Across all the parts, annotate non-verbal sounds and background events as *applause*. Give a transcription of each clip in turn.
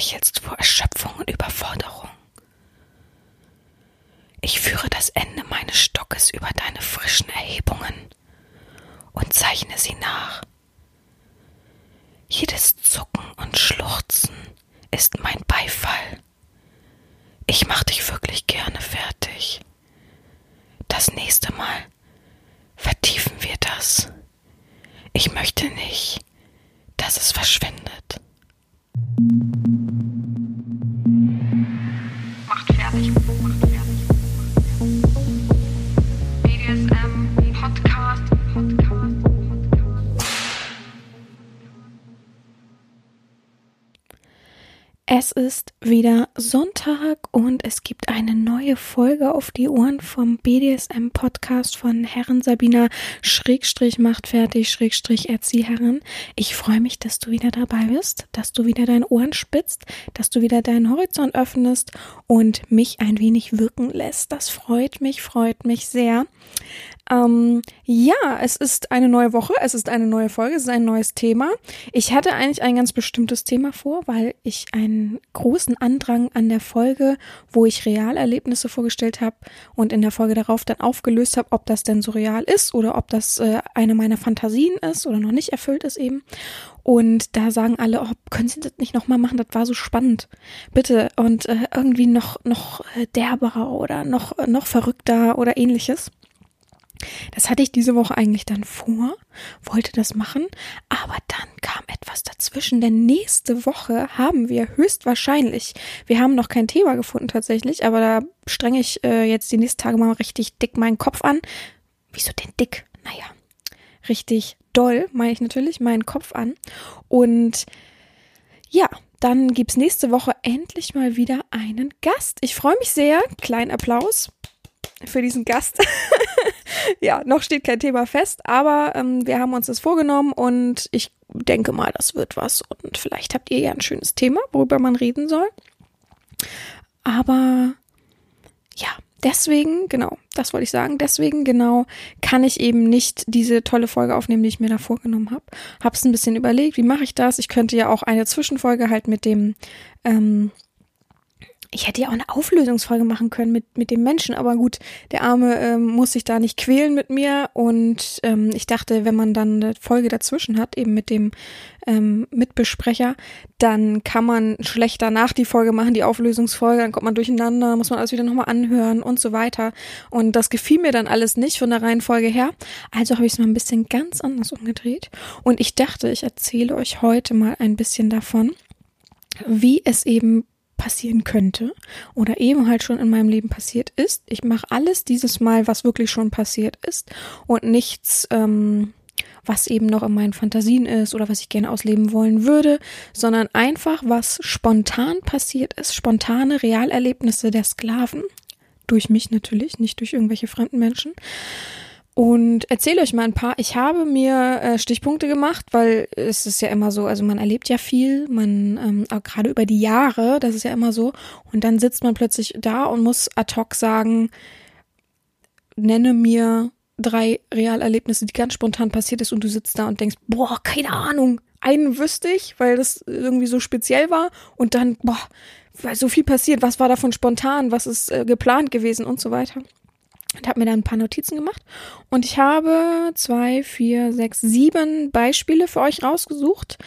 lächelst vor Erschöpfung und Überforderung. Ich führe das Ende meines Stockes über deine frischen Erhebungen und zeichne sie nach. Jedes Zucken und Schluchzen ist mein Beifall. Ich mach dich wirklich gerne fertig. Das nächste Mal vertiefen wir das. Ich möchte nicht, dass es verschwindet. Es ist wieder Sonntag und es gibt eine neue Folge auf die Ohren vom BDSM Podcast von Herren Sabina Schrägstrich macht fertig Schrägstrich Erzieherin. Ich freue mich, dass du wieder dabei bist, dass du wieder deine Ohren spitzt, dass du wieder deinen Horizont öffnest und mich ein wenig wirken lässt. Das freut mich, freut mich sehr. Ähm, ja, es ist eine neue Woche, es ist eine neue Folge, es ist ein neues Thema. Ich hatte eigentlich ein ganz bestimmtes Thema vor, weil ich einen großen Andrang an der Folge, wo ich Realerlebnisse vorgestellt habe und in der Folge darauf dann aufgelöst habe, ob das denn so real ist oder ob das äh, eine meiner Fantasien ist oder noch nicht erfüllt ist eben. Und da sagen alle, oh, können Sie das nicht nochmal machen? Das war so spannend. Bitte. Und äh, irgendwie noch, noch äh, derberer oder noch, noch verrückter oder ähnliches. Das hatte ich diese Woche eigentlich dann vor, wollte das machen, aber dann kam etwas dazwischen, denn nächste Woche haben wir höchstwahrscheinlich, wir haben noch kein Thema gefunden tatsächlich, aber da strenge ich äh, jetzt die nächsten Tage mal richtig dick meinen Kopf an. Wieso denn dick? Naja, richtig doll, meine ich natürlich, meinen Kopf an. Und ja, dann gibt's nächste Woche endlich mal wieder einen Gast. Ich freue mich sehr. Kleinen Applaus für diesen Gast. *laughs* *laughs* ja, noch steht kein Thema fest, aber ähm, wir haben uns das vorgenommen und ich denke mal, das wird was. Und vielleicht habt ihr ja ein schönes Thema, worüber man reden soll. Aber ja, deswegen, genau, das wollte ich sagen, deswegen genau kann ich eben nicht diese tolle Folge aufnehmen, die ich mir da vorgenommen habe. Hab's ein bisschen überlegt, wie mache ich das? Ich könnte ja auch eine Zwischenfolge halt mit dem ähm, ich hätte ja auch eine Auflösungsfolge machen können mit, mit dem Menschen, aber gut, der Arme ähm, muss sich da nicht quälen mit mir und ähm, ich dachte, wenn man dann eine Folge dazwischen hat, eben mit dem ähm, Mitbesprecher, dann kann man schlechter nach die Folge machen, die Auflösungsfolge, dann kommt man durcheinander, muss man alles wieder nochmal anhören und so weiter. Und das gefiel mir dann alles nicht von der Reihenfolge her, also habe ich es mal ein bisschen ganz anders umgedreht. Und ich dachte, ich erzähle euch heute mal ein bisschen davon, wie es eben passieren könnte oder eben halt schon in meinem Leben passiert ist. Ich mache alles dieses Mal, was wirklich schon passiert ist und nichts, ähm, was eben noch in meinen Fantasien ist oder was ich gerne ausleben wollen würde, sondern einfach, was spontan passiert ist, spontane Realerlebnisse der Sklaven. Durch mich natürlich, nicht durch irgendwelche fremden Menschen und erzähle euch mal ein paar. Ich habe mir äh, Stichpunkte gemacht, weil es ist ja immer so, also man erlebt ja viel, man ähm, auch gerade über die Jahre, das ist ja immer so. Und dann sitzt man plötzlich da und muss ad hoc sagen, nenne mir drei Realerlebnisse, die ganz spontan passiert ist und du sitzt da und denkst, boah, keine Ahnung. Einen wüsste ich, weil das irgendwie so speziell war und dann, boah, so viel passiert, was war davon spontan, was ist äh, geplant gewesen und so weiter und habe mir da ein paar Notizen gemacht. Und ich habe zwei, vier, sechs, sieben Beispiele für euch rausgesucht.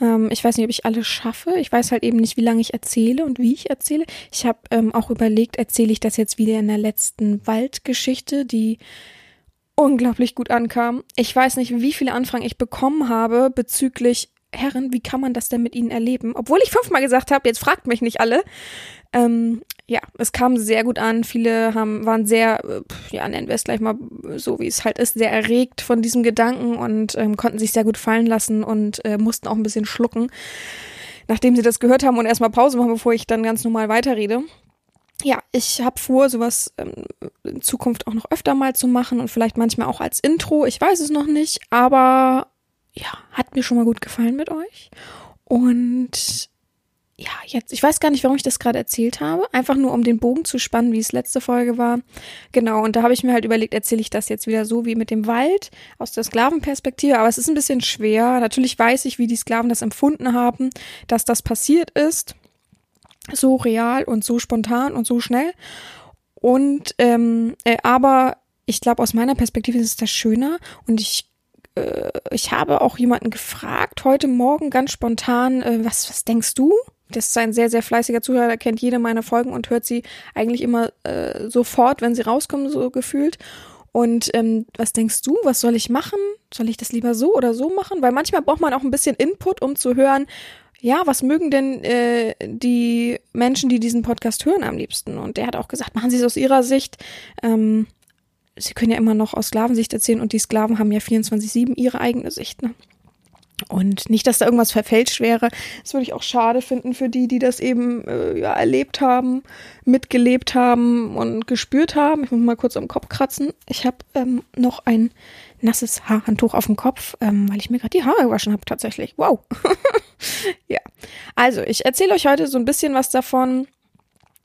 Ähm, ich weiß nicht, ob ich alle schaffe. Ich weiß halt eben nicht, wie lange ich erzähle und wie ich erzähle. Ich habe ähm, auch überlegt, erzähle ich das jetzt wieder in der letzten Waldgeschichte, die unglaublich gut ankam. Ich weiß nicht, wie viele Anfragen ich bekommen habe bezüglich Herren, wie kann man das denn mit ihnen erleben? Obwohl ich fünfmal gesagt habe, jetzt fragt mich nicht alle. Ähm, ja, es kam sehr gut an. Viele haben, waren sehr, äh, ja, nennen wir es gleich mal so, wie es halt ist, sehr erregt von diesem Gedanken und ähm, konnten sich sehr gut fallen lassen und äh, mussten auch ein bisschen schlucken, nachdem sie das gehört haben und erstmal Pause machen, bevor ich dann ganz normal weiterrede. Ja, ich habe vor, sowas ähm, in Zukunft auch noch öfter mal zu machen und vielleicht manchmal auch als Intro. Ich weiß es noch nicht, aber ja, hat mir schon mal gut gefallen mit euch. Und ja, jetzt, ich weiß gar nicht, warum ich das gerade erzählt habe. Einfach nur, um den Bogen zu spannen, wie es letzte Folge war. Genau, und da habe ich mir halt überlegt, erzähle ich das jetzt wieder so wie mit dem Wald aus der Sklavenperspektive. Aber es ist ein bisschen schwer. Natürlich weiß ich, wie die Sklaven das empfunden haben, dass das passiert ist. so real und so spontan und so schnell. Und ähm, äh, aber ich glaube, aus meiner Perspektive ist es das schöner und ich äh, ich habe auch jemanden gefragt heute Morgen ganz spontan, äh, was was denkst du? Das ist ein sehr, sehr fleißiger Zuhörer, der kennt jede meiner Folgen und hört sie eigentlich immer äh, sofort, wenn sie rauskommen, so gefühlt. Und ähm, was denkst du, was soll ich machen? Soll ich das lieber so oder so machen? Weil manchmal braucht man auch ein bisschen Input, um zu hören, ja, was mögen denn äh, die Menschen, die diesen Podcast hören, am liebsten? Und der hat auch gesagt, machen Sie es aus Ihrer Sicht. Ähm, Sie können ja immer noch aus Sklavensicht erzählen und die Sklaven haben ja 24-7 ihre eigene Sicht. Ne? Und nicht, dass da irgendwas verfälscht wäre. Das würde ich auch schade finden für die, die das eben äh, ja, erlebt haben, mitgelebt haben und gespürt haben. Ich muss mal kurz am Kopf kratzen. Ich habe ähm, noch ein nasses Haarhandtuch auf dem Kopf, ähm, weil ich mir gerade die Haare gewaschen habe tatsächlich. Wow. *laughs* ja. Also, ich erzähle euch heute so ein bisschen was davon,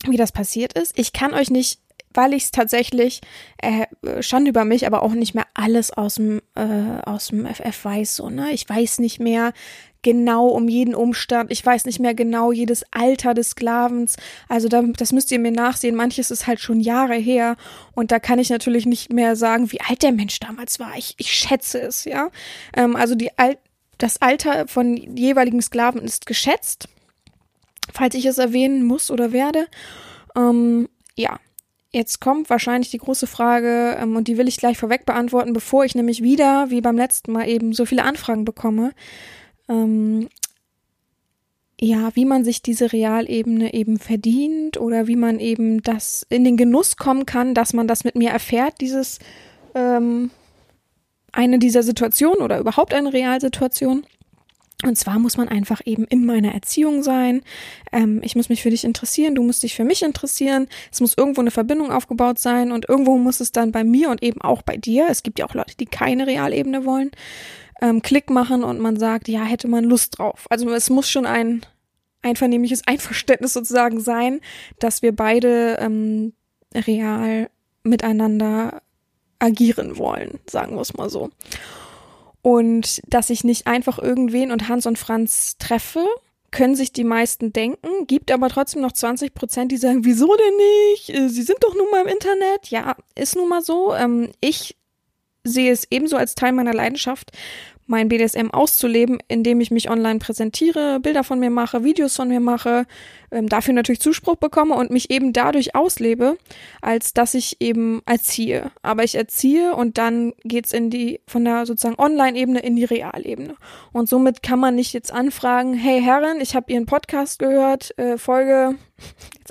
wie das passiert ist. Ich kann euch nicht weil ich es tatsächlich äh, schon über mich, aber auch nicht mehr alles aus dem äh, aus dem FF weiß so ne. Ich weiß nicht mehr genau um jeden Umstand. Ich weiß nicht mehr genau jedes Alter des Sklavens. Also da, das müsst ihr mir nachsehen. Manches ist halt schon Jahre her und da kann ich natürlich nicht mehr sagen, wie alt der Mensch damals war. Ich, ich schätze es, ja. Ähm, also die Al das Alter von jeweiligen Sklaven ist geschätzt, falls ich es erwähnen muss oder werde. Ähm, ja, Jetzt kommt wahrscheinlich die große Frage, ähm, und die will ich gleich vorweg beantworten, bevor ich nämlich wieder, wie beim letzten Mal eben, so viele Anfragen bekomme. Ähm, ja, wie man sich diese Realebene eben verdient oder wie man eben das in den Genuss kommen kann, dass man das mit mir erfährt, dieses ähm, eine dieser Situationen oder überhaupt eine Realsituation. Und zwar muss man einfach eben in meiner Erziehung sein. Ähm, ich muss mich für dich interessieren, du musst dich für mich interessieren. Es muss irgendwo eine Verbindung aufgebaut sein und irgendwo muss es dann bei mir und eben auch bei dir. Es gibt ja auch Leute, die keine Realebene wollen. Ähm, Klick machen und man sagt, ja, hätte man Lust drauf. Also es muss schon ein einvernehmliches Einverständnis sozusagen sein, dass wir beide ähm, real miteinander agieren wollen, sagen wir es mal so und dass ich nicht einfach irgendwen und Hans und Franz treffe, können sich die meisten denken, gibt aber trotzdem noch 20 Prozent, die sagen, wieso denn nicht? Äh, sie sind doch nun mal im Internet. Ja, ist nun mal so. Ähm, ich sehe es ebenso als Teil meiner Leidenschaft, mein BDSM auszuleben, indem ich mich online präsentiere, Bilder von mir mache, Videos von mir mache, ähm, dafür natürlich Zuspruch bekomme und mich eben dadurch auslebe, als dass ich eben erziehe. Aber ich erziehe und dann geht's in die, von der sozusagen Online-Ebene in die Realebene. Und somit kann man nicht jetzt anfragen, hey Herren, ich habe Ihren Podcast gehört, äh, Folge,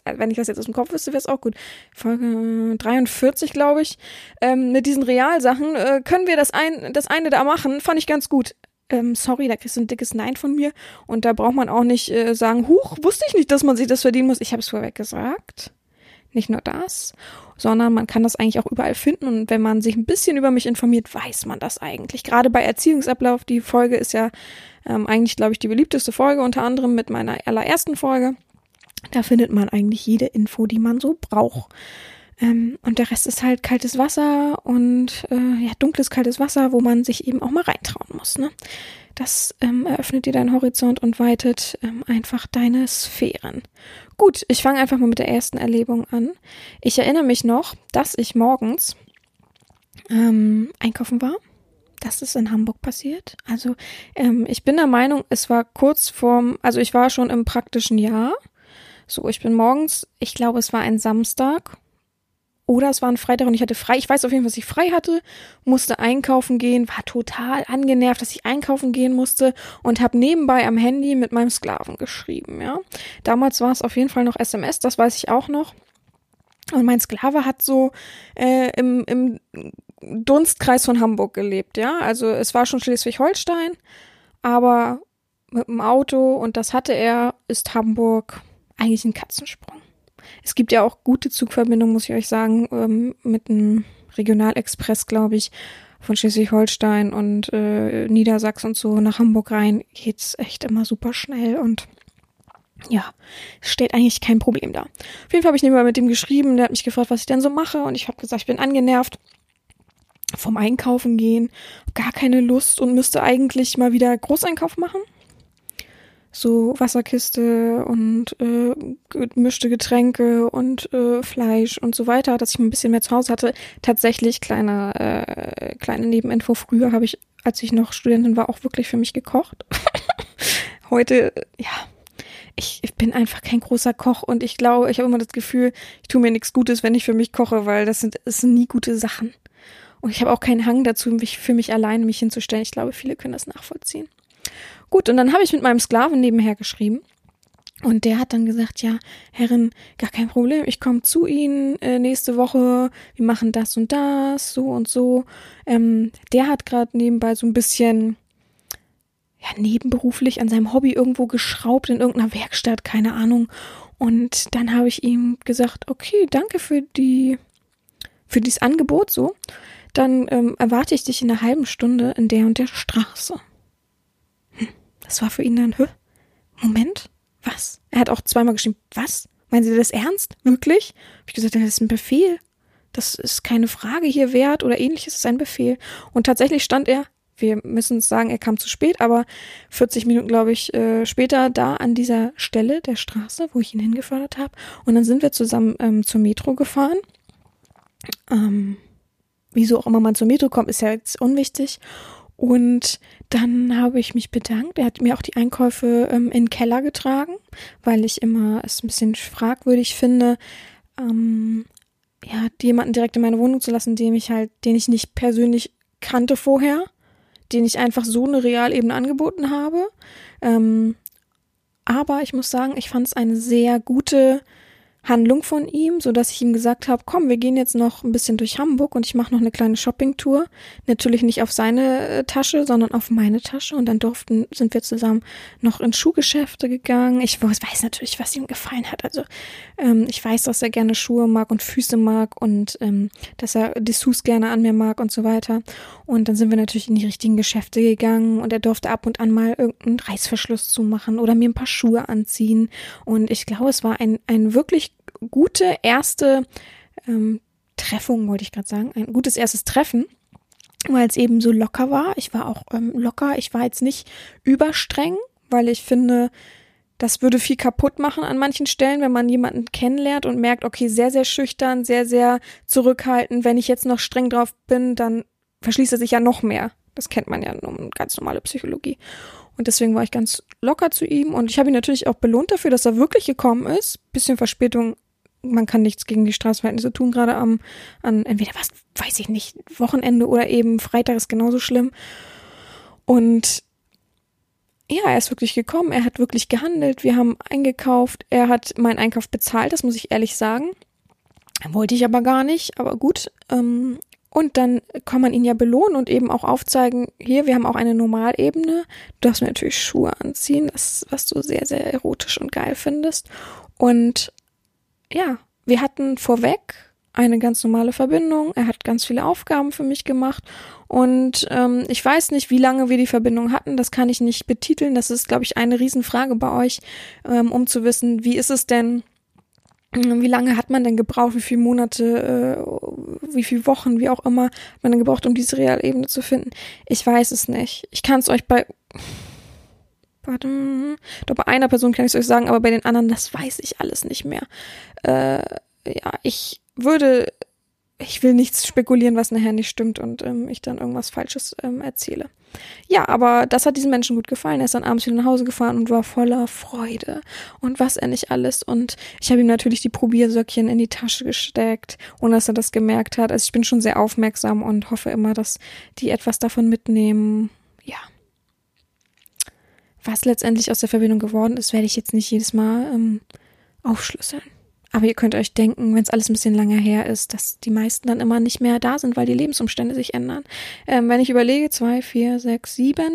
wenn ich das jetzt aus dem Kopf wüsste, wäre es auch gut. Folge 43, glaube ich. Ähm, mit diesen Realsachen äh, können wir das, ein, das eine da machen. Fand ich ganz gut. Ähm, sorry, da kriegst du ein dickes Nein von mir. Und da braucht man auch nicht äh, sagen, huch, wusste ich nicht, dass man sich das verdienen muss. Ich habe es vorweg gesagt. Nicht nur das, sondern man kann das eigentlich auch überall finden. Und wenn man sich ein bisschen über mich informiert, weiß man das eigentlich. Gerade bei Erziehungsablauf, die Folge ist ja ähm, eigentlich, glaube ich, die beliebteste Folge, unter anderem mit meiner allerersten Folge. Da findet man eigentlich jede Info, die man so braucht. Ähm, und der Rest ist halt kaltes Wasser und äh, ja, dunkles, kaltes Wasser, wo man sich eben auch mal reintrauen muss. Ne? Das ähm, eröffnet dir deinen Horizont und weitet ähm, einfach deine Sphären. Gut, ich fange einfach mal mit der ersten Erlebung an. Ich erinnere mich noch, dass ich morgens ähm, einkaufen war. Das ist in Hamburg passiert. Also ähm, ich bin der Meinung, es war kurz vorm, also ich war schon im praktischen Jahr so, ich bin morgens, ich glaube, es war ein Samstag oder es war ein Freitag und ich hatte frei. Ich weiß auf jeden Fall, dass ich frei hatte, musste einkaufen gehen, war total angenervt, dass ich einkaufen gehen musste und habe nebenbei am Handy mit meinem Sklaven geschrieben, ja. Damals war es auf jeden Fall noch SMS, das weiß ich auch noch. Und mein Sklave hat so äh, im, im Dunstkreis von Hamburg gelebt, ja. Also es war schon Schleswig-Holstein, aber mit dem Auto und das hatte er, ist Hamburg eigentlich ein Katzensprung. Es gibt ja auch gute Zugverbindungen, muss ich euch sagen, ähm, mit einem Regionalexpress, glaube ich, von Schleswig-Holstein und äh, Niedersachsen und so nach Hamburg rein geht's echt immer super schnell und ja, steht eigentlich kein Problem da. Auf jeden Fall habe ich nebenbei mit dem geschrieben, der hat mich gefragt, was ich denn so mache und ich habe gesagt, ich bin angenervt vom Einkaufen gehen, gar keine Lust und müsste eigentlich mal wieder Großeinkauf machen. So Wasserkiste und äh, gemischte Getränke und äh, Fleisch und so weiter, dass ich ein bisschen mehr zu Hause hatte. Tatsächlich kleine äh, kleine Nebeninfo. Früher habe ich, als ich noch Studentin war, auch wirklich für mich gekocht. *laughs* Heute, ja, ich, ich bin einfach kein großer Koch und ich glaube, ich habe immer das Gefühl, ich tue mir nichts Gutes, wenn ich für mich koche, weil das sind, das sind nie gute Sachen. Und ich habe auch keinen Hang dazu, mich für mich alleine mich hinzustellen. Ich glaube, viele können das nachvollziehen. Gut, und dann habe ich mit meinem Sklaven nebenher geschrieben. Und der hat dann gesagt, ja, Herrin, gar kein Problem, ich komme zu Ihnen äh, nächste Woche, wir machen das und das, so und so. Ähm, der hat gerade nebenbei so ein bisschen ja, nebenberuflich an seinem Hobby irgendwo geschraubt in irgendeiner Werkstatt, keine Ahnung. Und dann habe ich ihm gesagt, okay, danke für die, für dieses Angebot so. Dann ähm, erwarte ich dich in einer halben Stunde in der und der Straße. Das war für ihn dann, hä? Moment, was? Er hat auch zweimal geschrieben, was? Meinen Sie das ernst? Wirklich? Hab ich gesagt, das ist ein Befehl. Das ist keine Frage hier wert oder ähnliches, das ist ein Befehl. Und tatsächlich stand er wir müssen sagen, er kam zu spät, aber 40 Minuten, glaube ich, äh, später da an dieser Stelle der Straße, wo ich ihn hingefördert habe. Und dann sind wir zusammen ähm, zur Metro gefahren. Ähm, wieso auch immer man zur Metro kommt, ist ja jetzt unwichtig. Und dann habe ich mich bedankt. Er hat mir auch die Einkäufe ähm, in den Keller getragen, weil ich immer es ein bisschen fragwürdig finde, ähm, ja, jemanden direkt in meine Wohnung zu lassen, dem ich halt, den ich nicht persönlich kannte vorher den ich einfach so eine Realebene angeboten habe. Ähm, aber ich muss sagen, ich fand es eine sehr gute Handlung von ihm, so dass ich ihm gesagt habe, komm, wir gehen jetzt noch ein bisschen durch Hamburg und ich mache noch eine kleine Shoppingtour. Natürlich nicht auf seine äh, Tasche, sondern auf meine Tasche. Und dann durften, sind wir zusammen noch in Schuhgeschäfte gegangen. Ich weiß natürlich, was ihm gefallen hat. Also ähm, ich weiß, dass er gerne Schuhe mag und Füße mag und ähm, dass er Dessous gerne an mir mag und so weiter. Und dann sind wir natürlich in die richtigen Geschäfte gegangen und er durfte ab und an mal irgendeinen Reißverschluss zumachen oder mir ein paar Schuhe anziehen. Und ich glaube, es war ein, ein wirklich gute erste ähm, Treffung, wollte ich gerade sagen, ein gutes erstes Treffen, weil es eben so locker war. Ich war auch ähm, locker, ich war jetzt nicht überstreng, weil ich finde, das würde viel kaputt machen an manchen Stellen, wenn man jemanden kennenlernt und merkt, okay, sehr, sehr schüchtern, sehr, sehr zurückhaltend. Wenn ich jetzt noch streng drauf bin, dann verschließt er sich ja noch mehr. Das kennt man ja um ganz normale Psychologie. Und deswegen war ich ganz locker zu ihm und ich habe ihn natürlich auch belohnt dafür, dass er wirklich gekommen ist. Bisschen Verspätung, man kann nichts gegen die Straßenverhältnisse tun, gerade am, an entweder was, weiß ich nicht, Wochenende oder eben Freitag ist genauso schlimm. Und ja, er ist wirklich gekommen, er hat wirklich gehandelt, wir haben eingekauft, er hat meinen Einkauf bezahlt, das muss ich ehrlich sagen. Wollte ich aber gar nicht, aber gut. Ähm, und dann kann man ihn ja belohnen und eben auch aufzeigen, hier, wir haben auch eine Normalebene. Du darfst mir natürlich Schuhe anziehen, das, was du sehr, sehr erotisch und geil findest. Und ja, wir hatten vorweg eine ganz normale Verbindung. Er hat ganz viele Aufgaben für mich gemacht. Und ähm, ich weiß nicht, wie lange wir die Verbindung hatten. Das kann ich nicht betiteln. Das ist, glaube ich, eine Riesenfrage bei euch, ähm, um zu wissen, wie ist es denn, wie lange hat man denn gebraucht, wie viele Monate, äh, wie viele Wochen, wie auch immer, hat man denn gebraucht, um diese Realebene zu finden? Ich weiß es nicht. Ich kann es euch bei warte, doch bei einer Person kann ich es euch sagen, aber bei den anderen, das weiß ich alles nicht mehr. Äh, ja, ich würde ich will nichts spekulieren, was nachher nicht stimmt und ähm, ich dann irgendwas Falsches ähm, erzähle. Ja, aber das hat diesem Menschen gut gefallen. Er ist dann abends wieder nach Hause gefahren und war voller Freude und was er nicht alles. Und ich habe ihm natürlich die Probiersöckchen in die Tasche gesteckt, ohne dass er das gemerkt hat. Also ich bin schon sehr aufmerksam und hoffe immer, dass die etwas davon mitnehmen. Ja. Was letztendlich aus der Verbindung geworden ist, werde ich jetzt nicht jedes Mal ähm, aufschlüsseln. Aber ihr könnt euch denken, wenn es alles ein bisschen länger her ist, dass die meisten dann immer nicht mehr da sind, weil die Lebensumstände sich ändern. Ähm, wenn ich überlege, zwei, vier, sechs, sieben,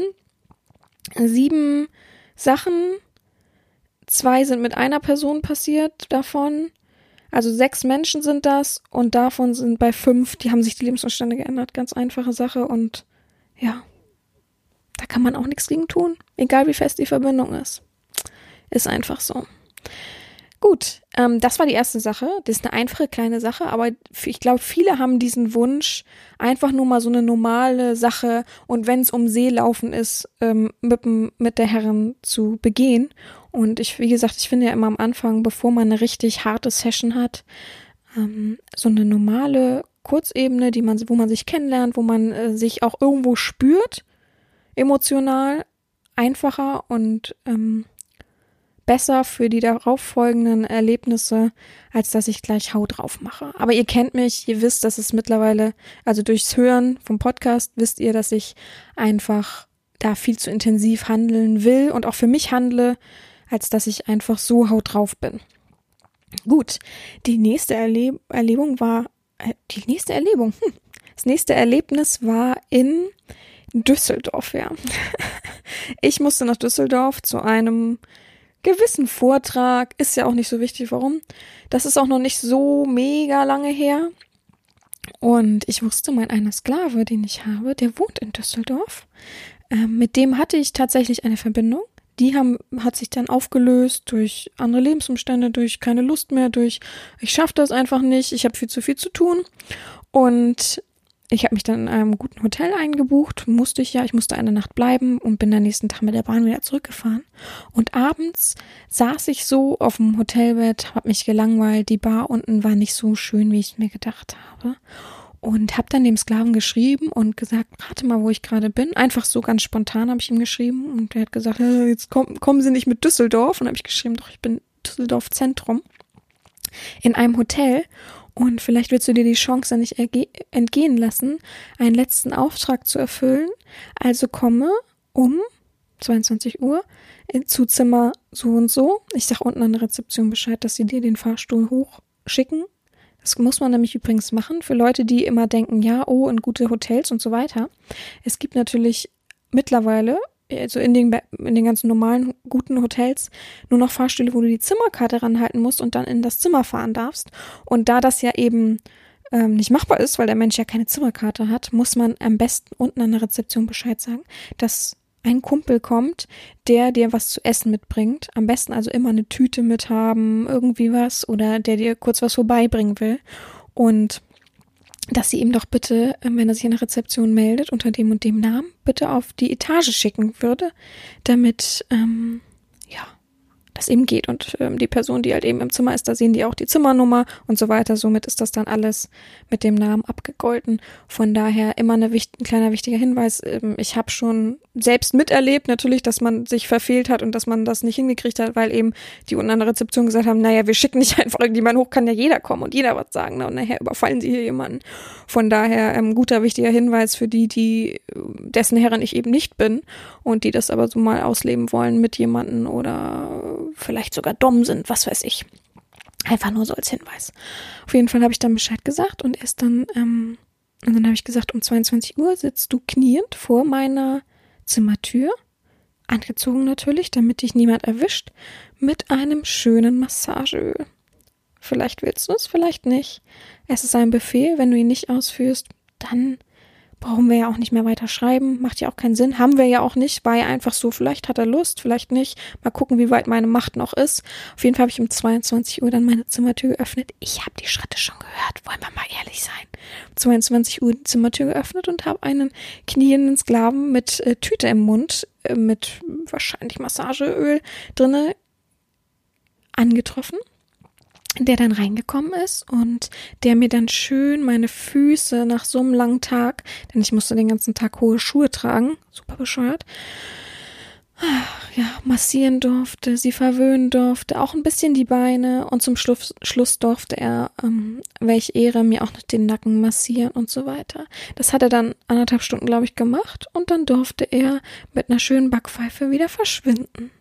sieben Sachen, zwei sind mit einer Person passiert davon. Also sechs Menschen sind das und davon sind bei fünf, die haben sich die Lebensumstände geändert. Ganz einfache Sache und ja, da kann man auch nichts gegen tun. Egal wie fest die Verbindung ist. Ist einfach so. Gut, ähm, das war die erste Sache. Das ist eine einfache kleine Sache, aber ich glaube, viele haben diesen Wunsch, einfach nur mal so eine normale Sache und wenn es um Seelaufen ist, ähm, mit, mit der Herren zu begehen. Und ich, wie gesagt, ich finde ja immer am Anfang, bevor man eine richtig harte Session hat, ähm, so eine normale Kurzebene, die man, wo man sich kennenlernt, wo man äh, sich auch irgendwo spürt, emotional, einfacher und ähm, besser für die darauffolgenden Erlebnisse, als dass ich gleich Haut drauf mache. Aber ihr kennt mich, ihr wisst, dass es mittlerweile, also durchs Hören vom Podcast, wisst ihr, dass ich einfach da viel zu intensiv handeln will und auch für mich handle, als dass ich einfach so Haut drauf bin. Gut, die nächste Erleb Erlebung war, äh, die nächste Erlebung, hm, das nächste Erlebnis war in Düsseldorf, ja. Ich musste nach Düsseldorf zu einem gewissen Vortrag. Ist ja auch nicht so wichtig, warum. Das ist auch noch nicht so mega lange her. Und ich wusste, mein einer Sklave, den ich habe, der wohnt in Düsseldorf. Ähm, mit dem hatte ich tatsächlich eine Verbindung. Die haben, hat sich dann aufgelöst durch andere Lebensumstände, durch keine Lust mehr, durch ich schaffe das einfach nicht, ich habe viel zu viel zu tun. Und ich habe mich dann in einem guten Hotel eingebucht, musste ich ja, ich musste eine Nacht bleiben und bin dann nächsten Tag mit der Bahn wieder zurückgefahren. Und abends saß ich so auf dem Hotelbett, habe mich gelangweilt, die Bar unten war nicht so schön, wie ich mir gedacht habe. Und habe dann dem Sklaven geschrieben und gesagt, rate mal, wo ich gerade bin. Einfach so ganz spontan habe ich ihm geschrieben und er hat gesagt, jetzt komm, kommen Sie nicht mit Düsseldorf. Und habe ich geschrieben, doch, ich bin Düsseldorf Zentrum in einem Hotel und vielleicht willst du dir die Chance nicht entgehen lassen, einen letzten Auftrag zu erfüllen. Also komme um 22 Uhr zu Zimmer so und so. Ich sag unten an der Rezeption Bescheid, dass sie dir den Fahrstuhl hochschicken. Das muss man nämlich übrigens machen für Leute, die immer denken, ja, oh, in gute Hotels und so weiter. Es gibt natürlich mittlerweile also in den, in den ganzen normalen guten Hotels nur noch Fahrstühle, wo du die Zimmerkarte ranhalten musst und dann in das Zimmer fahren darfst. Und da das ja eben ähm, nicht machbar ist, weil der Mensch ja keine Zimmerkarte hat, muss man am besten unten an der Rezeption Bescheid sagen, dass ein Kumpel kommt, der dir was zu essen mitbringt. Am besten also immer eine Tüte mit haben, irgendwie was, oder der dir kurz was vorbeibringen will. Und dass sie ihm doch bitte, ähm, wenn er sich in der Rezeption meldet, unter dem und dem Namen, bitte auf die Etage schicken würde, damit ähm, das eben geht. Und ähm, die Person, die halt eben im Zimmer ist, da sehen die auch die Zimmernummer und so weiter. Somit ist das dann alles mit dem Namen abgegolten. Von daher immer eine wichtig, ein kleiner wichtiger Hinweis. Ähm, ich habe schon selbst miterlebt, natürlich, dass man sich verfehlt hat und dass man das nicht hingekriegt hat, weil eben die unten an der Rezeption gesagt haben, naja, wir schicken nicht *laughs* einfach irgendjemand hoch, kann ja jeder kommen und jeder was sagen. Ne? Und nachher überfallen sie hier jemanden. Von daher ähm, guter, wichtiger Hinweis für die, die dessen Herren ich eben nicht bin und die das aber so mal ausleben wollen mit jemanden oder vielleicht sogar dumm sind, was weiß ich. Einfach nur so als Hinweis. Auf jeden Fall habe ich dann Bescheid gesagt und erst dann, ähm, und dann habe ich gesagt, um 22 Uhr sitzt du kniend vor meiner Zimmertür, angezogen natürlich, damit dich niemand erwischt, mit einem schönen Massageöl. Vielleicht willst du es, vielleicht nicht. Es ist ein Befehl, wenn du ihn nicht ausführst, dann brauchen wir ja auch nicht mehr weiter schreiben, macht ja auch keinen Sinn, haben wir ja auch nicht, war ja einfach so, vielleicht hat er Lust, vielleicht nicht, mal gucken, wie weit meine Macht noch ist. Auf jeden Fall habe ich um 22 Uhr dann meine Zimmertür geöffnet. Ich habe die Schritte schon gehört, wollen wir mal ehrlich sein. Um 22 Uhr die Zimmertür geöffnet und habe einen knienden Sklaven mit äh, Tüte im Mund, äh, mit wahrscheinlich Massageöl drinne angetroffen der dann reingekommen ist und der mir dann schön meine Füße nach so einem langen Tag, denn ich musste den ganzen Tag hohe Schuhe tragen, super bescheuert, ja, massieren durfte, sie verwöhnen durfte, auch ein bisschen die Beine und zum Schluss, Schluss durfte er, ähm, welch Ehre, mir auch noch den Nacken massieren und so weiter. Das hat er dann anderthalb Stunden, glaube ich, gemacht und dann durfte er mit einer schönen Backpfeife wieder verschwinden.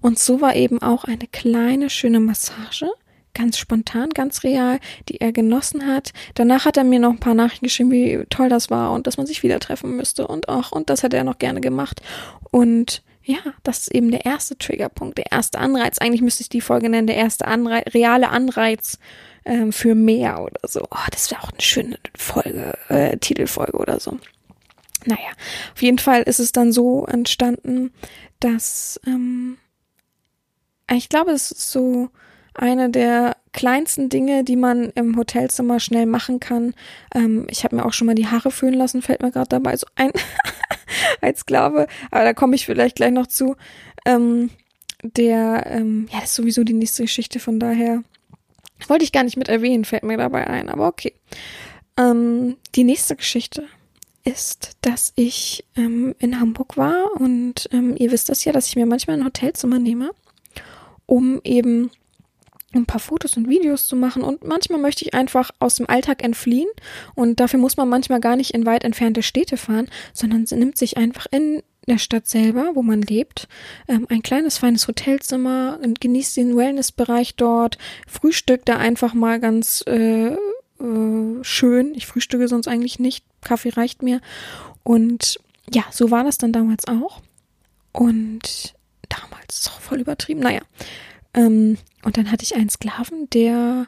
Und so war eben auch eine kleine, schöne Massage ganz spontan, ganz real, die er genossen hat. Danach hat er mir noch ein paar Nachrichten geschrieben, wie toll das war und dass man sich wieder treffen müsste und auch, und das hätte er noch gerne gemacht. Und ja, das ist eben der erste Triggerpunkt, der erste Anreiz. Eigentlich müsste ich die Folge nennen, der erste Anreiz, reale Anreiz ähm, für mehr oder so. Oh, das wäre auch eine schöne Folge, äh, Titelfolge oder so. Naja, auf jeden Fall ist es dann so entstanden, dass ähm, ich glaube, es ist so eine der kleinsten Dinge, die man im Hotelzimmer schnell machen kann. Ähm, ich habe mir auch schon mal die Haare föhnen lassen, fällt mir gerade dabei so ein *laughs* als Sklave, aber da komme ich vielleicht gleich noch zu. Ähm, der, ähm, ja, das ist sowieso die nächste Geschichte, von daher wollte ich gar nicht mit erwähnen, fällt mir dabei ein, aber okay. Ähm, die nächste Geschichte ist, dass ich ähm, in Hamburg war und ähm, ihr wisst das ja, dass ich mir manchmal ein Hotelzimmer nehme, um eben ein paar Fotos und Videos zu machen. Und manchmal möchte ich einfach aus dem Alltag entfliehen. Und dafür muss man manchmal gar nicht in weit entfernte Städte fahren, sondern nimmt sich einfach in der Stadt selber, wo man lebt, ähm, ein kleines feines Hotelzimmer und genießt den Wellnessbereich dort, frühstückt da einfach mal ganz äh, äh, schön. Ich frühstücke sonst eigentlich nicht, Kaffee reicht mir. Und ja, so war das dann damals auch. Und damals ist auch voll übertrieben. Naja, ähm, und dann hatte ich einen Sklaven, der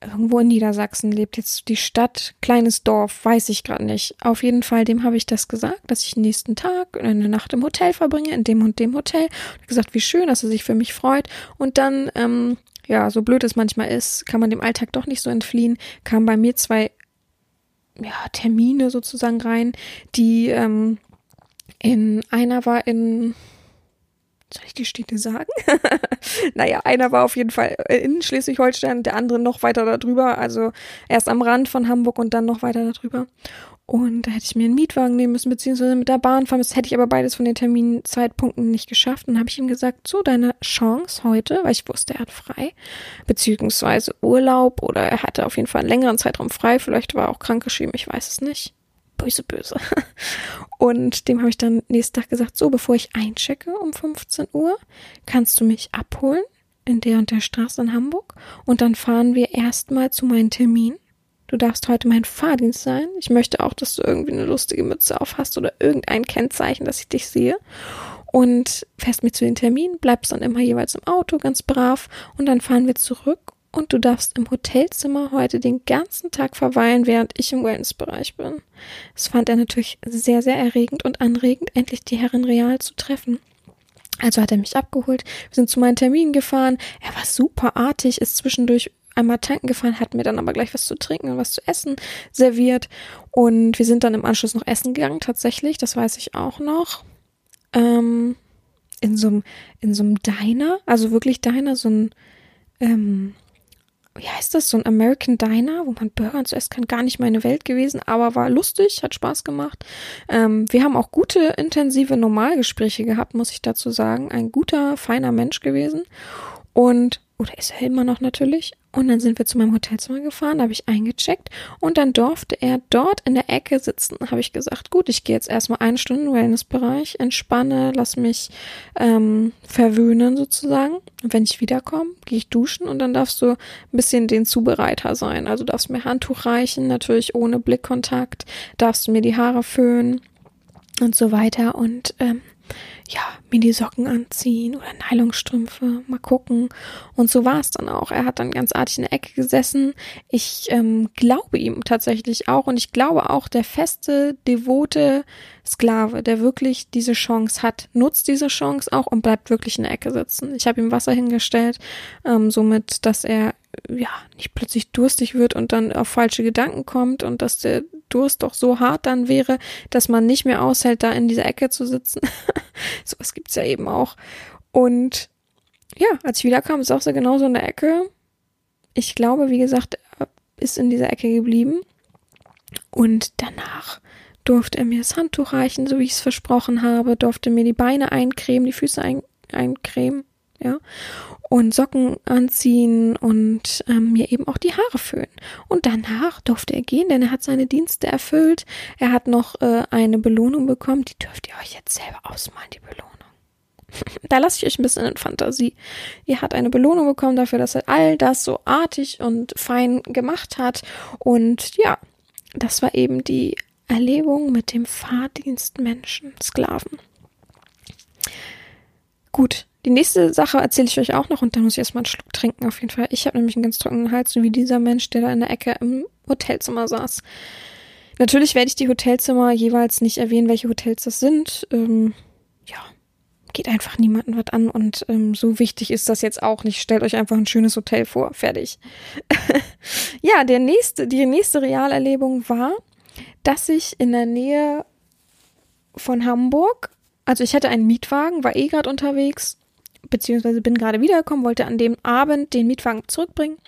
irgendwo in Niedersachsen lebt. Jetzt die Stadt, kleines Dorf, weiß ich gerade nicht. Auf jeden Fall, dem habe ich das gesagt, dass ich den nächsten Tag eine Nacht im Hotel verbringe, in dem und dem Hotel. Und gesagt, wie schön, dass er sich für mich freut. Und dann, ähm, ja, so blöd es manchmal ist, kann man dem Alltag doch nicht so entfliehen, kamen bei mir zwei ja, Termine sozusagen rein, die ähm, in einer war in soll ich die Städte sagen? *laughs* naja, einer war auf jeden Fall in Schleswig-Holstein, der andere noch weiter darüber, also erst am Rand von Hamburg und dann noch weiter darüber. Und da hätte ich mir einen Mietwagen nehmen müssen, beziehungsweise mit der Bahn fahren müssen. Hätte ich aber beides von den Terminzeitpunkten nicht geschafft. Und habe ich ihm gesagt, so deine Chance heute, weil ich wusste, er hat frei, beziehungsweise Urlaub oder er hatte auf jeden Fall einen längeren Zeitraum frei. Vielleicht war er auch krankgeschrieben, ich weiß es nicht böse, böse. *laughs* Und dem habe ich dann nächsten Tag gesagt, so, bevor ich einchecke um 15 Uhr, kannst du mich abholen in der und der Straße in Hamburg und dann fahren wir erstmal zu meinem Termin. Du darfst heute mein Fahrdienst sein. Ich möchte auch, dass du irgendwie eine lustige Mütze auf hast oder irgendein Kennzeichen, dass ich dich sehe. Und fährst mir zu den Terminen, bleibst dann immer jeweils im Auto, ganz brav. Und dann fahren wir zurück und du darfst im Hotelzimmer heute den ganzen Tag verweilen, während ich im Wellnessbereich bin. Das fand er natürlich sehr, sehr erregend und anregend, endlich die Herren real zu treffen. Also hat er mich abgeholt, wir sind zu meinen Terminen gefahren, er war super artig, ist zwischendurch einmal tanken gefahren, hat mir dann aber gleich was zu trinken und was zu essen serviert und wir sind dann im Anschluss noch essen gegangen, tatsächlich, das weiß ich auch noch. Ähm, in so einem, in so einem Diner, also wirklich Diner, so ein, ähm, wie heißt das, so ein American Diner, wo man Burger zu essen kann, gar nicht meine Welt gewesen, aber war lustig, hat Spaß gemacht. Ähm, wir haben auch gute, intensive Normalgespräche gehabt, muss ich dazu sagen. Ein guter, feiner Mensch gewesen. Und oder ist er immer noch natürlich. Und dann sind wir zu meinem Hotelzimmer gefahren, habe ich eingecheckt und dann durfte er dort in der Ecke sitzen. Habe ich gesagt, gut, ich gehe jetzt erstmal eine Stunde in den Wellnessbereich, entspanne, lass mich ähm, verwöhnen sozusagen. Und wenn ich wiederkomme, gehe ich duschen und dann darfst du ein bisschen den Zubereiter sein. Also darfst mir Handtuch reichen, natürlich ohne Blickkontakt, darfst du mir die Haare föhnen und so weiter. Und ähm, ja, mir die Socken anziehen oder Nylonstrümpfe, mal gucken. Und so war es dann auch. Er hat dann ganz artig in der Ecke gesessen. Ich ähm, glaube ihm tatsächlich auch und ich glaube auch, der feste, devote Sklave, der wirklich diese Chance hat, nutzt diese Chance auch und bleibt wirklich in der Ecke sitzen. Ich habe ihm Wasser hingestellt, ähm, somit, dass er ja nicht plötzlich durstig wird und dann auf falsche Gedanken kommt und dass der Durst doch so hart dann wäre, dass man nicht mehr aushält, da in dieser Ecke zu sitzen. *laughs* Sowas gibt's ja eben auch. Und ja, als ich wiederkam, saß er genauso in der Ecke. Ich glaube, wie gesagt, er ist in dieser Ecke geblieben. Und danach durfte er mir das Handtuch reichen, so wie ich es versprochen habe, durfte mir die Beine eincremen, die Füße ein, eincremen ja, und Socken anziehen und ähm, mir eben auch die Haare föhnen. Und danach durfte er gehen, denn er hat seine Dienste erfüllt. Er hat noch äh, eine Belohnung bekommen, die dürft ihr euch jetzt selber ausmalen, die Belohnung. *laughs* da lasse ich euch ein bisschen in Fantasie. Er hat eine Belohnung bekommen dafür, dass er all das so artig und fein gemacht hat. Und ja, das war eben die Erlebung mit dem Fahrdienstmenschen, Sklaven. Gut, die nächste Sache erzähle ich euch auch noch und dann muss ich erstmal einen Schluck trinken auf jeden Fall. Ich habe nämlich einen ganz trockenen Hals, so wie dieser Mensch, der da in der Ecke im Hotelzimmer saß. Natürlich werde ich die Hotelzimmer jeweils nicht erwähnen, welche Hotels das sind. Ähm, ja, geht einfach niemandem was an und ähm, so wichtig ist das jetzt auch nicht. Stellt euch einfach ein schönes Hotel vor, fertig. *laughs* ja, der nächste, die nächste Realerlebung war, dass ich in der Nähe von Hamburg, also ich hatte einen Mietwagen, war eh gerade unterwegs, beziehungsweise bin gerade wiedergekommen, wollte an dem Abend den Mietwagen zurückbringen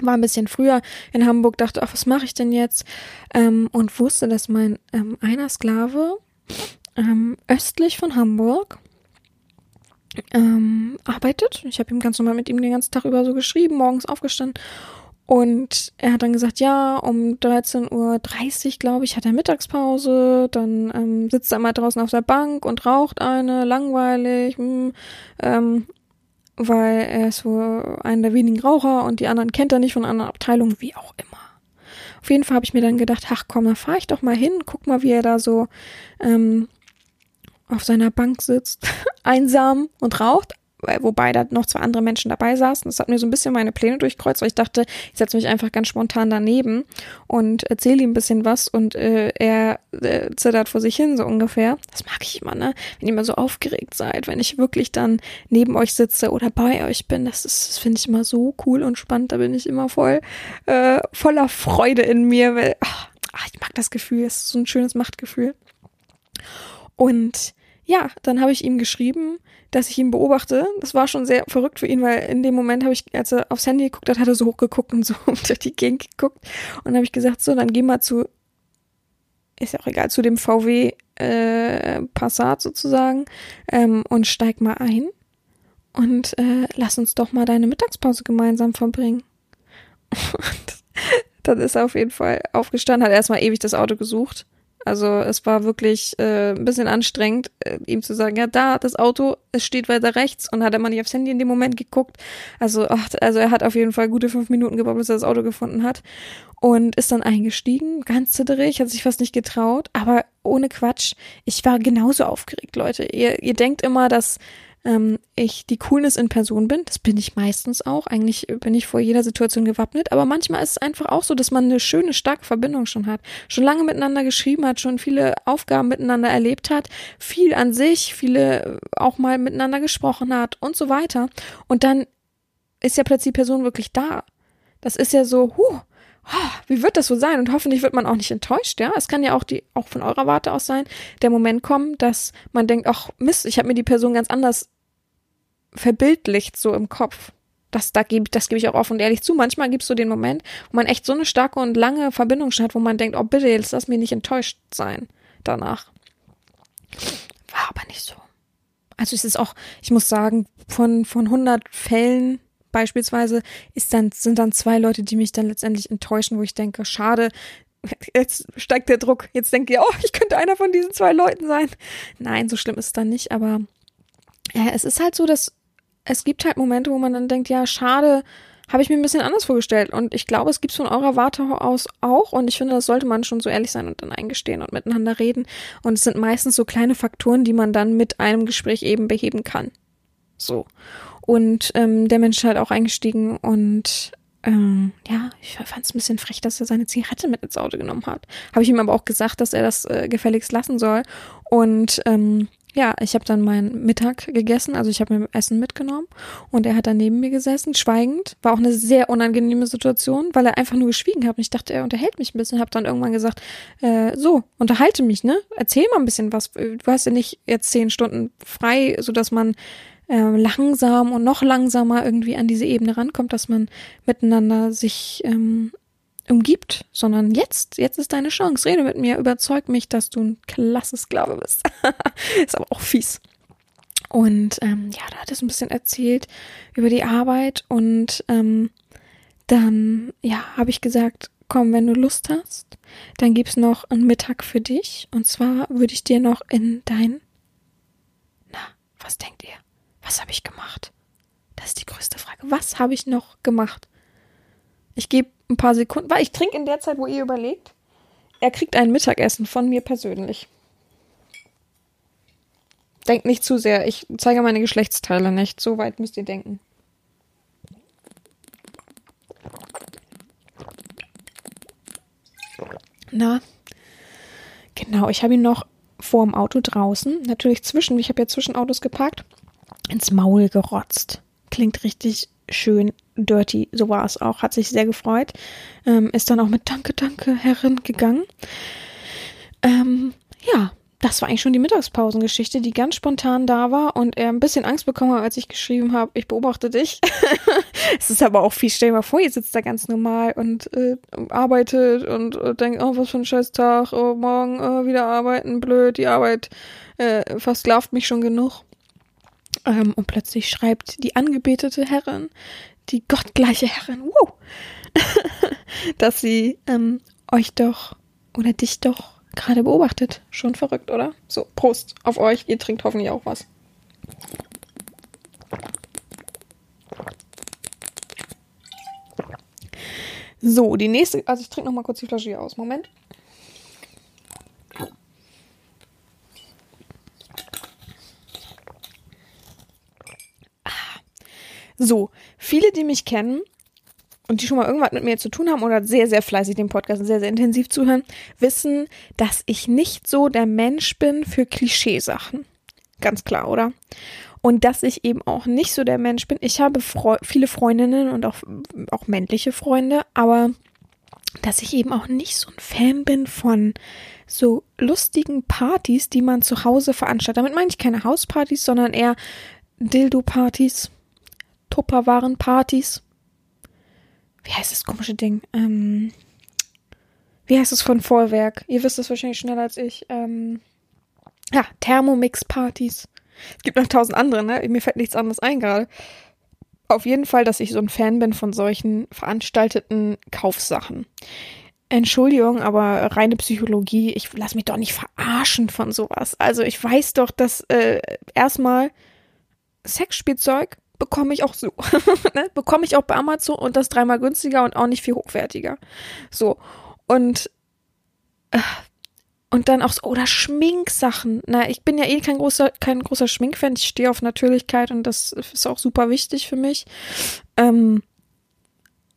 war ein bisschen früher in Hamburg, dachte, ach, was mache ich denn jetzt? Ähm, und wusste, dass mein ähm, einer Sklave ähm, östlich von Hamburg ähm, arbeitet. Ich habe ihm ganz normal mit ihm den ganzen Tag über so geschrieben, morgens aufgestanden. Und er hat dann gesagt, ja, um 13.30 Uhr, glaube ich, hat er Mittagspause. Dann ähm, sitzt er mal draußen auf der Bank und raucht eine, langweilig. Mh, hm, ähm, weil er ist wohl einer der wenigen Raucher und die anderen kennt er nicht von anderen Abteilungen, wie auch immer. Auf jeden Fall habe ich mir dann gedacht, ach komm, da fahre ich doch mal hin, guck mal, wie er da so ähm, auf seiner Bank sitzt, *laughs* einsam und raucht, wobei da noch zwei andere Menschen dabei saßen. Das hat mir so ein bisschen meine Pläne durchkreuzt, weil ich dachte, ich setze mich einfach ganz spontan daneben und erzähle ihm ein bisschen was und äh, er äh, zittert vor sich hin, so ungefähr. Das mag ich immer, ne? Wenn ihr immer so aufgeregt seid, wenn ich wirklich dann neben euch sitze oder bei euch bin, das ist, das finde ich immer so cool und spannend. Da bin ich immer voll äh, voller Freude in mir, weil ach, ich mag das Gefühl, es ist so ein schönes Machtgefühl. Und ja, dann habe ich ihm geschrieben, dass ich ihn beobachte. Das war schon sehr verrückt für ihn, weil in dem Moment habe ich, als er aufs Handy geguckt hat, hat er so hochgeguckt und so *laughs* durch die Gegend geguckt. Und dann habe ich gesagt, so, dann geh mal zu, ist ja auch egal, zu dem VW äh, Passat sozusagen ähm, und steig mal ein und äh, lass uns doch mal deine Mittagspause gemeinsam verbringen. *laughs* Und dann ist er auf jeden Fall aufgestanden, hat erstmal ewig das Auto gesucht also es war wirklich äh, ein bisschen anstrengend, äh, ihm zu sagen, ja, da, das Auto, es steht weiter rechts und hat er mal nicht aufs Handy in dem Moment geguckt. Also, ach, also er hat auf jeden Fall gute fünf Minuten gebraucht, bis er das Auto gefunden hat. Und ist dann eingestiegen, ganz zitterig, hat sich fast nicht getraut, aber ohne Quatsch, ich war genauso aufgeregt, Leute. Ihr, ihr denkt immer, dass ähm, ich die Coolness in Person bin. Das bin ich meistens auch. Eigentlich bin ich vor jeder Situation gewappnet. Aber manchmal ist es einfach auch so, dass man eine schöne, starke Verbindung schon hat. Schon lange miteinander geschrieben hat, schon viele Aufgaben miteinander erlebt hat, viel an sich, viele auch mal miteinander gesprochen hat und so weiter. Und dann ist ja plötzlich die Person wirklich da. Das ist ja so, huh, oh, wie wird das so sein? Und hoffentlich wird man auch nicht enttäuscht, ja. Es kann ja auch die, auch von eurer Warte aus sein, der Moment kommen, dass man denkt, ach Mist, ich habe mir die Person ganz anders verbildlicht so im Kopf. Das, da gebe, das gebe ich auch offen und ehrlich zu. Manchmal gibt es so den Moment, wo man echt so eine starke und lange Verbindung hat, wo man denkt, oh bitte, jetzt lass mir nicht enttäuscht sein danach. War aber nicht so. Also es ist auch, ich muss sagen, von, von 100 Fällen beispielsweise ist dann, sind dann zwei Leute, die mich dann letztendlich enttäuschen, wo ich denke, schade, jetzt steigt der Druck. Jetzt denke ich, oh, ich könnte einer von diesen zwei Leuten sein. Nein, so schlimm ist es dann nicht, aber ja, es ist halt so, dass es gibt halt Momente, wo man dann denkt, ja, schade, habe ich mir ein bisschen anders vorgestellt. Und ich glaube, es gibt es von eurer Warte aus auch. Und ich finde, das sollte man schon so ehrlich sein und dann eingestehen und miteinander reden. Und es sind meistens so kleine Faktoren, die man dann mit einem Gespräch eben beheben kann. So. Und ähm, der Mensch ist halt auch eingestiegen und ähm, ja, ich fand es ein bisschen frech, dass er seine Zigarette mit ins Auto genommen hat. Habe ich ihm aber auch gesagt, dass er das äh, gefälligst lassen soll. Und ähm, ja, ich habe dann meinen Mittag gegessen, also ich habe mir Essen mitgenommen und er hat dann neben mir gesessen, schweigend. War auch eine sehr unangenehme Situation, weil er einfach nur geschwiegen hat und ich dachte, er unterhält mich ein bisschen. Habe dann irgendwann gesagt, äh, so, unterhalte mich, ne? Erzähl mal ein bisschen was. Du hast ja nicht jetzt zehn Stunden frei, so dass man äh, langsam und noch langsamer irgendwie an diese Ebene rankommt, dass man miteinander sich ähm, umgibt, sondern jetzt, jetzt ist deine Chance. Rede mit mir, überzeug mich, dass du ein klasse Sklave bist. *laughs* ist aber auch fies. Und ähm, ja, da hat es ein bisschen erzählt über die Arbeit und ähm, dann, ja, habe ich gesagt, komm, wenn du Lust hast, dann gibt's noch einen Mittag für dich. Und zwar würde ich dir noch in dein, na, was denkt ihr? Was habe ich gemacht? Das ist die größte Frage. Was habe ich noch gemacht? Ich gebe ein paar Sekunden, weil ich trinke in der Zeit, wo ihr überlegt. Er kriegt ein Mittagessen von mir persönlich. Denkt nicht zu sehr. Ich zeige meine Geschlechtsteile nicht. So weit müsst ihr denken. Na, genau. Ich habe ihn noch vor dem Auto draußen, natürlich zwischen, ich habe ja zwischen Autos geparkt, ins Maul gerotzt. Klingt richtig schön dirty, so war es auch, hat sich sehr gefreut. Ähm, ist dann auch mit Danke, danke, Herrin gegangen. Ähm, ja, das war eigentlich schon die Mittagspausengeschichte, die ganz spontan da war und er ein bisschen Angst bekommen hat, als ich geschrieben habe, ich beobachte dich. *laughs* es ist aber auch viel, stell dir mal vor, ihr sitzt da ganz normal und äh, arbeitet und äh, denkt, oh, was für ein scheiß Tag, oh, morgen äh, wieder arbeiten, blöd, die Arbeit äh, versklavt mich schon genug. Ähm, und plötzlich schreibt die angebetete Herrin, die gottgleiche Herrin, wow, *laughs* dass sie ähm, euch doch oder dich doch gerade beobachtet. Schon verrückt, oder? So, Prost auf euch. Ihr trinkt hoffentlich auch was. So, die nächste, also ich trinke noch mal kurz die Flasche hier aus. Moment. Ah. So, viele, die mich kennen, und die schon mal irgendwas mit mir zu tun haben oder sehr, sehr fleißig den Podcast sehr, sehr intensiv zuhören, wissen, dass ich nicht so der Mensch bin für Klischeesachen. Ganz klar, oder? Und dass ich eben auch nicht so der Mensch bin. Ich habe Freu viele Freundinnen und auch, auch männliche Freunde, aber dass ich eben auch nicht so ein Fan bin von so lustigen Partys, die man zu Hause veranstaltet. Damit meine ich keine Hauspartys, sondern eher Dildo-Partys, Tupperwaren-Partys wie heißt das komische Ding? Ähm, wie heißt es von Vorwerk? Ihr wisst es wahrscheinlich schneller als ich. Ähm, ja, Thermomix-Partys. Es gibt noch tausend andere, ne? Mir fällt nichts anderes ein gerade. Auf jeden Fall, dass ich so ein Fan bin von solchen veranstalteten Kaufsachen. Entschuldigung, aber reine Psychologie, ich lass mich doch nicht verarschen von sowas. Also ich weiß doch, dass äh, erstmal Sexspielzeug bekomme ich auch so. *laughs* ne? Bekomme ich auch bei Amazon und das dreimal günstiger und auch nicht viel hochwertiger. So. Und äh, und dann auch so, oder Schminksachen. Na, ich bin ja eh kein großer, kein großer Schminkfan. Ich stehe auf Natürlichkeit und das ist auch super wichtig für mich. Ähm,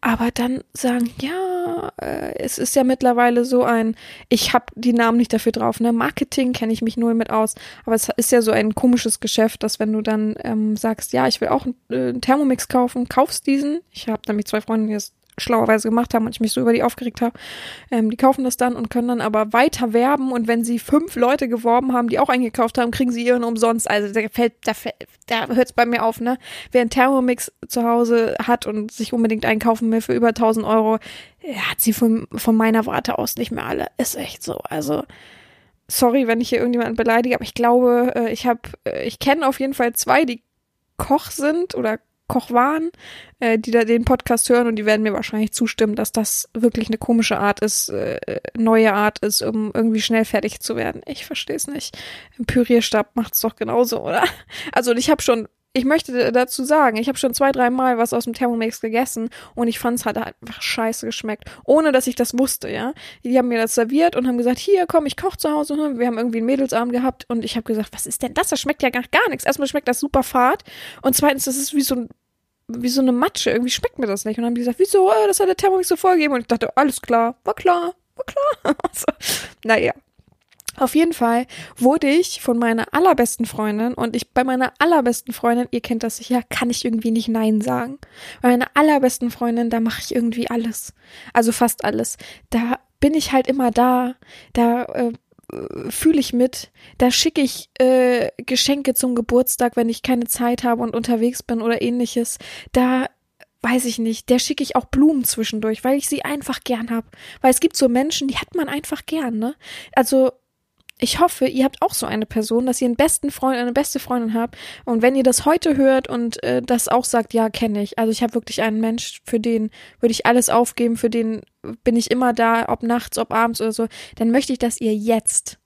aber dann sagen, ja, äh, es ist ja mittlerweile so ein, ich habe die Namen nicht dafür drauf, ne? Marketing kenne ich mich null mit aus, aber es ist ja so ein komisches Geschäft, dass wenn du dann ähm, sagst, ja, ich will auch einen, äh, einen Thermomix kaufen, kaufst diesen. Ich habe nämlich zwei Freunde, die das schlauerweise gemacht haben und ich mich so über die aufgeregt habe. Ähm, die kaufen das dann und können dann aber weiter werben und wenn sie fünf Leute geworben haben, die auch eingekauft haben, kriegen sie ihren umsonst. Also da fällt, da, da hört es bei mir auf, ne? Wer einen Thermomix zu Hause hat und sich unbedingt einkaufen will für über 1000 Euro, hat sie von, von meiner Warte aus nicht mehr alle. Ist echt so. Also sorry, wenn ich hier irgendjemanden beleidige, aber ich glaube, äh, ich habe, äh, ich kenne auf jeden Fall zwei, die Koch sind oder Koch waren, äh, die da den Podcast hören und die werden mir wahrscheinlich zustimmen, dass das wirklich eine komische Art ist, äh, neue Art ist, um irgendwie schnell fertig zu werden. Ich verstehe es nicht. Im Pürierstab macht's doch genauso, oder? *laughs* Also ich habe schon ich möchte dazu sagen, ich habe schon zwei, drei Mal was aus dem Thermomix gegessen und ich fand es halt einfach scheiße geschmeckt, ohne dass ich das wusste, ja. Die haben mir das serviert und haben gesagt, hier, komm, ich koche zu Hause. Wir haben irgendwie einen Mädelsabend gehabt und ich habe gesagt, was ist denn das? Das schmeckt ja gar, gar nichts. Erstmal schmeckt das super fad und zweitens, das ist wie so ein wie so eine Matsche. Irgendwie schmeckt mir das nicht. Und dann haben die gesagt, wieso? Äh, das hat der Thermomix so vorgegeben. Und ich dachte, alles klar, war klar, war klar. *laughs* also, naja. Auf jeden Fall wurde ich von meiner allerbesten Freundin und ich bei meiner allerbesten Freundin, ihr kennt das sicher, kann ich irgendwie nicht Nein sagen. Bei meiner allerbesten Freundin, da mache ich irgendwie alles. Also fast alles. Da bin ich halt immer da. Da äh, fühle ich mit. Da schicke ich äh, Geschenke zum Geburtstag, wenn ich keine Zeit habe und unterwegs bin oder ähnliches. Da weiß ich nicht, der schicke ich auch Blumen zwischendurch, weil ich sie einfach gern hab. Weil es gibt so Menschen, die hat man einfach gern, ne? Also ich hoffe, ihr habt auch so eine Person, dass ihr einen besten Freund, eine beste Freundin habt. Und wenn ihr das heute hört und äh, das auch sagt, ja, kenne ich. Also ich habe wirklich einen Mensch, für den würde ich alles aufgeben, für den bin ich immer da, ob nachts, ob abends oder so. Dann möchte ich, dass ihr jetzt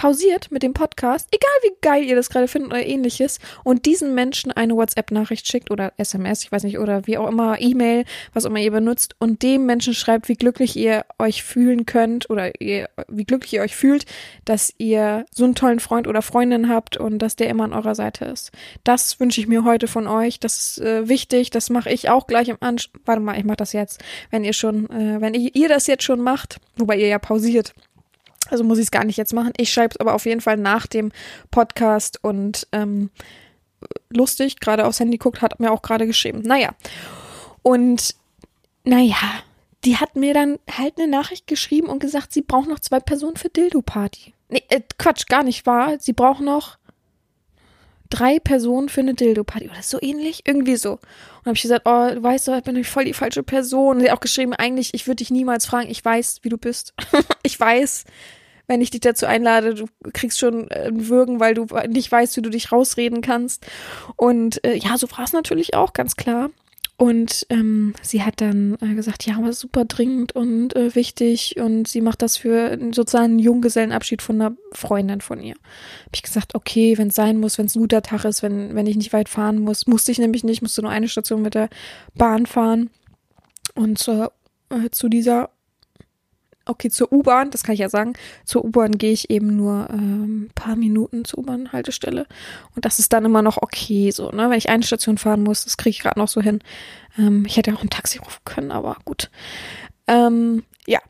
pausiert mit dem Podcast, egal wie geil ihr das gerade findet oder ähnliches, und diesen Menschen eine WhatsApp-Nachricht schickt oder SMS, ich weiß nicht, oder wie auch immer, E-Mail, was immer ihr benutzt, und dem Menschen schreibt, wie glücklich ihr euch fühlen könnt oder ihr, wie glücklich ihr euch fühlt, dass ihr so einen tollen Freund oder Freundin habt und dass der immer an eurer Seite ist. Das wünsche ich mir heute von euch. Das ist äh, wichtig. Das mache ich auch gleich im Anschluss. Warte mal, ich mache das jetzt. Wenn ihr schon, äh, wenn ihr, ihr das jetzt schon macht, wobei ihr ja pausiert Also muss ich es gar nicht jetzt machen. Ich schreibe es aber auf jeden Fall nach dem Podcast und ähm, lustig, gerade aufs Handy guckt, hat mir auch gerade geschrieben. Naja. Und naja, die hat mir dann halt eine Nachricht geschrieben und gesagt, sie braucht noch zwei Personen für Dildo-Party. Nee, äh, Quatsch, gar nicht wahr. Sie braucht noch drei Personen für eine Dildo-Party oder so ähnlich. Irgendwie so. Und habe ich gesagt, oh, du weißt doch, ich bin voll die falsche Person. Und sie hat auch geschrieben, eigentlich, ich würde dich niemals fragen, ich weiß, wie du bist. *laughs* ich weiß, wenn ich dich dazu einlade, du kriegst schon äh, ein Würgen, weil du nicht weißt, wie du dich rausreden kannst. Und äh, ja, so war es natürlich auch, ganz klar. Und ähm, sie hat dann äh, gesagt, ja, aber super dringend und äh, wichtig und sie macht das für sozusagen einen Junggesellenabschied von einer Freundin von ihr. Hab ich gesagt, okay, wenn es sein muss, wenn es ein guter Tag ist, wenn, wenn ich nicht weit fahren muss, musste ich nämlich nicht, musste nur eine Station mit der Bahn fahren. Und zur, äh, zu dieser okay, zur U-Bahn, das kann ich ja sagen, zur U-Bahn gehe ich eben nur ähm, paar Minuten zur U-Bahn-Haltestelle. Und das ist dann immer noch okay, so, ne? Wenn ich eine Station fahren muss, das kriege ich gerade noch so hin. Ähm, ich hätte auch ein Taxi rufen können, aber gut. Ähm, ja.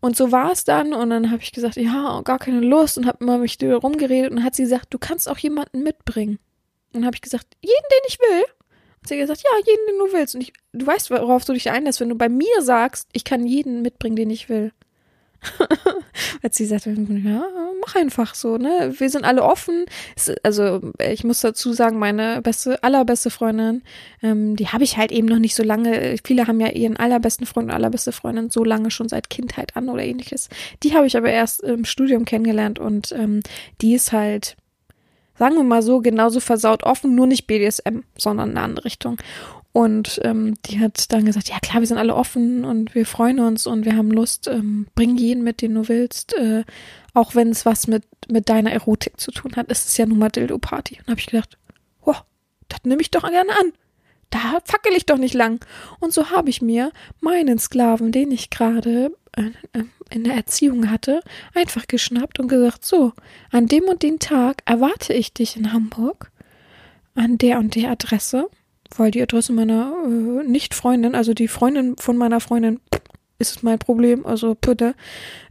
Und so war es dann und dann habe ich gesagt, ja, gar keine Lust und habe immer mich rumgeredet und hat sie gesagt, du kannst auch jemanden mitbringen. Und dann habe ich gesagt, jeden, den ich will. Und sie hat gesagt, ja, jeden, den du willst. Und ich, du weißt, worauf du dich einlässt, wenn du bei mir sagst, ich kann jeden mitbringen, den ich will. *laughs* Als sie sagte, ja, mach einfach so, ne? Wir sind alle offen. Also ich muss dazu sagen, meine beste, allerbeste Freundin, ähm, die habe ich halt eben noch nicht so lange. Viele haben ja ihren allerbesten Freund und allerbeste Freundin so lange schon seit Kindheit an oder ähnliches. Die habe ich aber erst im Studium kennengelernt und ähm, die ist halt sagen wir mal so, genauso versaut offen, nur nicht BDSM, sondern in eine andere Richtung. Und ähm, die hat dann gesagt, ja klar, wir sind alle offen und wir freuen uns und wir haben Lust, ähm, bring jeden mit, den du willst, äh, auch wenn es was mit, mit deiner Erotik zu tun hat, ist es ja nun mal Dildo-Party. Und habe ich gedacht, oh, das nehme ich doch gerne an. Da fackel ich doch nicht lang. Und so habe ich mir meinen Sklaven, den ich gerade äh, äh, in der Erziehung hatte, einfach geschnappt und gesagt, so, an dem und dem Tag erwarte ich dich in Hamburg, an der und der Adresse weil die Adresse meiner äh, Nicht-Freundin, also die Freundin von meiner Freundin, ist mein Problem, also bitte.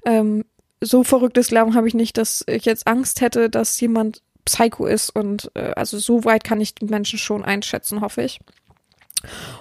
Ähm, so verrücktes Glauben habe ich nicht, dass ich jetzt Angst hätte, dass jemand Psycho ist und äh, also so weit kann ich die Menschen schon einschätzen, hoffe ich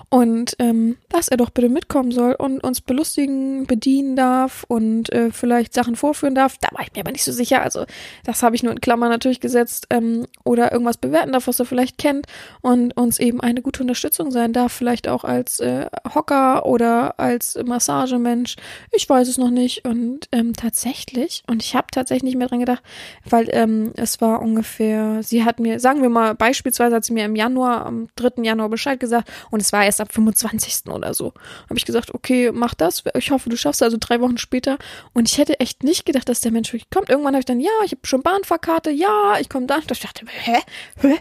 und ähm, dass er doch bitte mitkommen soll und uns belustigen, bedienen darf und äh, vielleicht Sachen vorführen darf. Da war ich mir aber nicht so sicher. Also das habe ich nur in Klammern natürlich gesetzt ähm, oder irgendwas bewerten darf, was er vielleicht kennt und uns eben eine gute Unterstützung sein darf, vielleicht auch als äh, Hocker oder als Massagemensch. Ich weiß es noch nicht und ähm, tatsächlich und ich habe tatsächlich nicht mehr dran gedacht, weil ähm, es war ungefähr. Sie hat mir, sagen wir mal beispielsweise, hat sie mir im Januar, am 3. Januar Bescheid gesagt und es war erst ab 25. oder so. Habe ich gesagt, okay, mach das. Ich hoffe, du schaffst also drei Wochen später. Und ich hätte echt nicht gedacht, dass der Mensch wirklich kommt. Irgendwann habe ich dann, ja, ich habe schon Bahnfahrkarte, ja, ich komme da. Ich dachte, hä? Hä?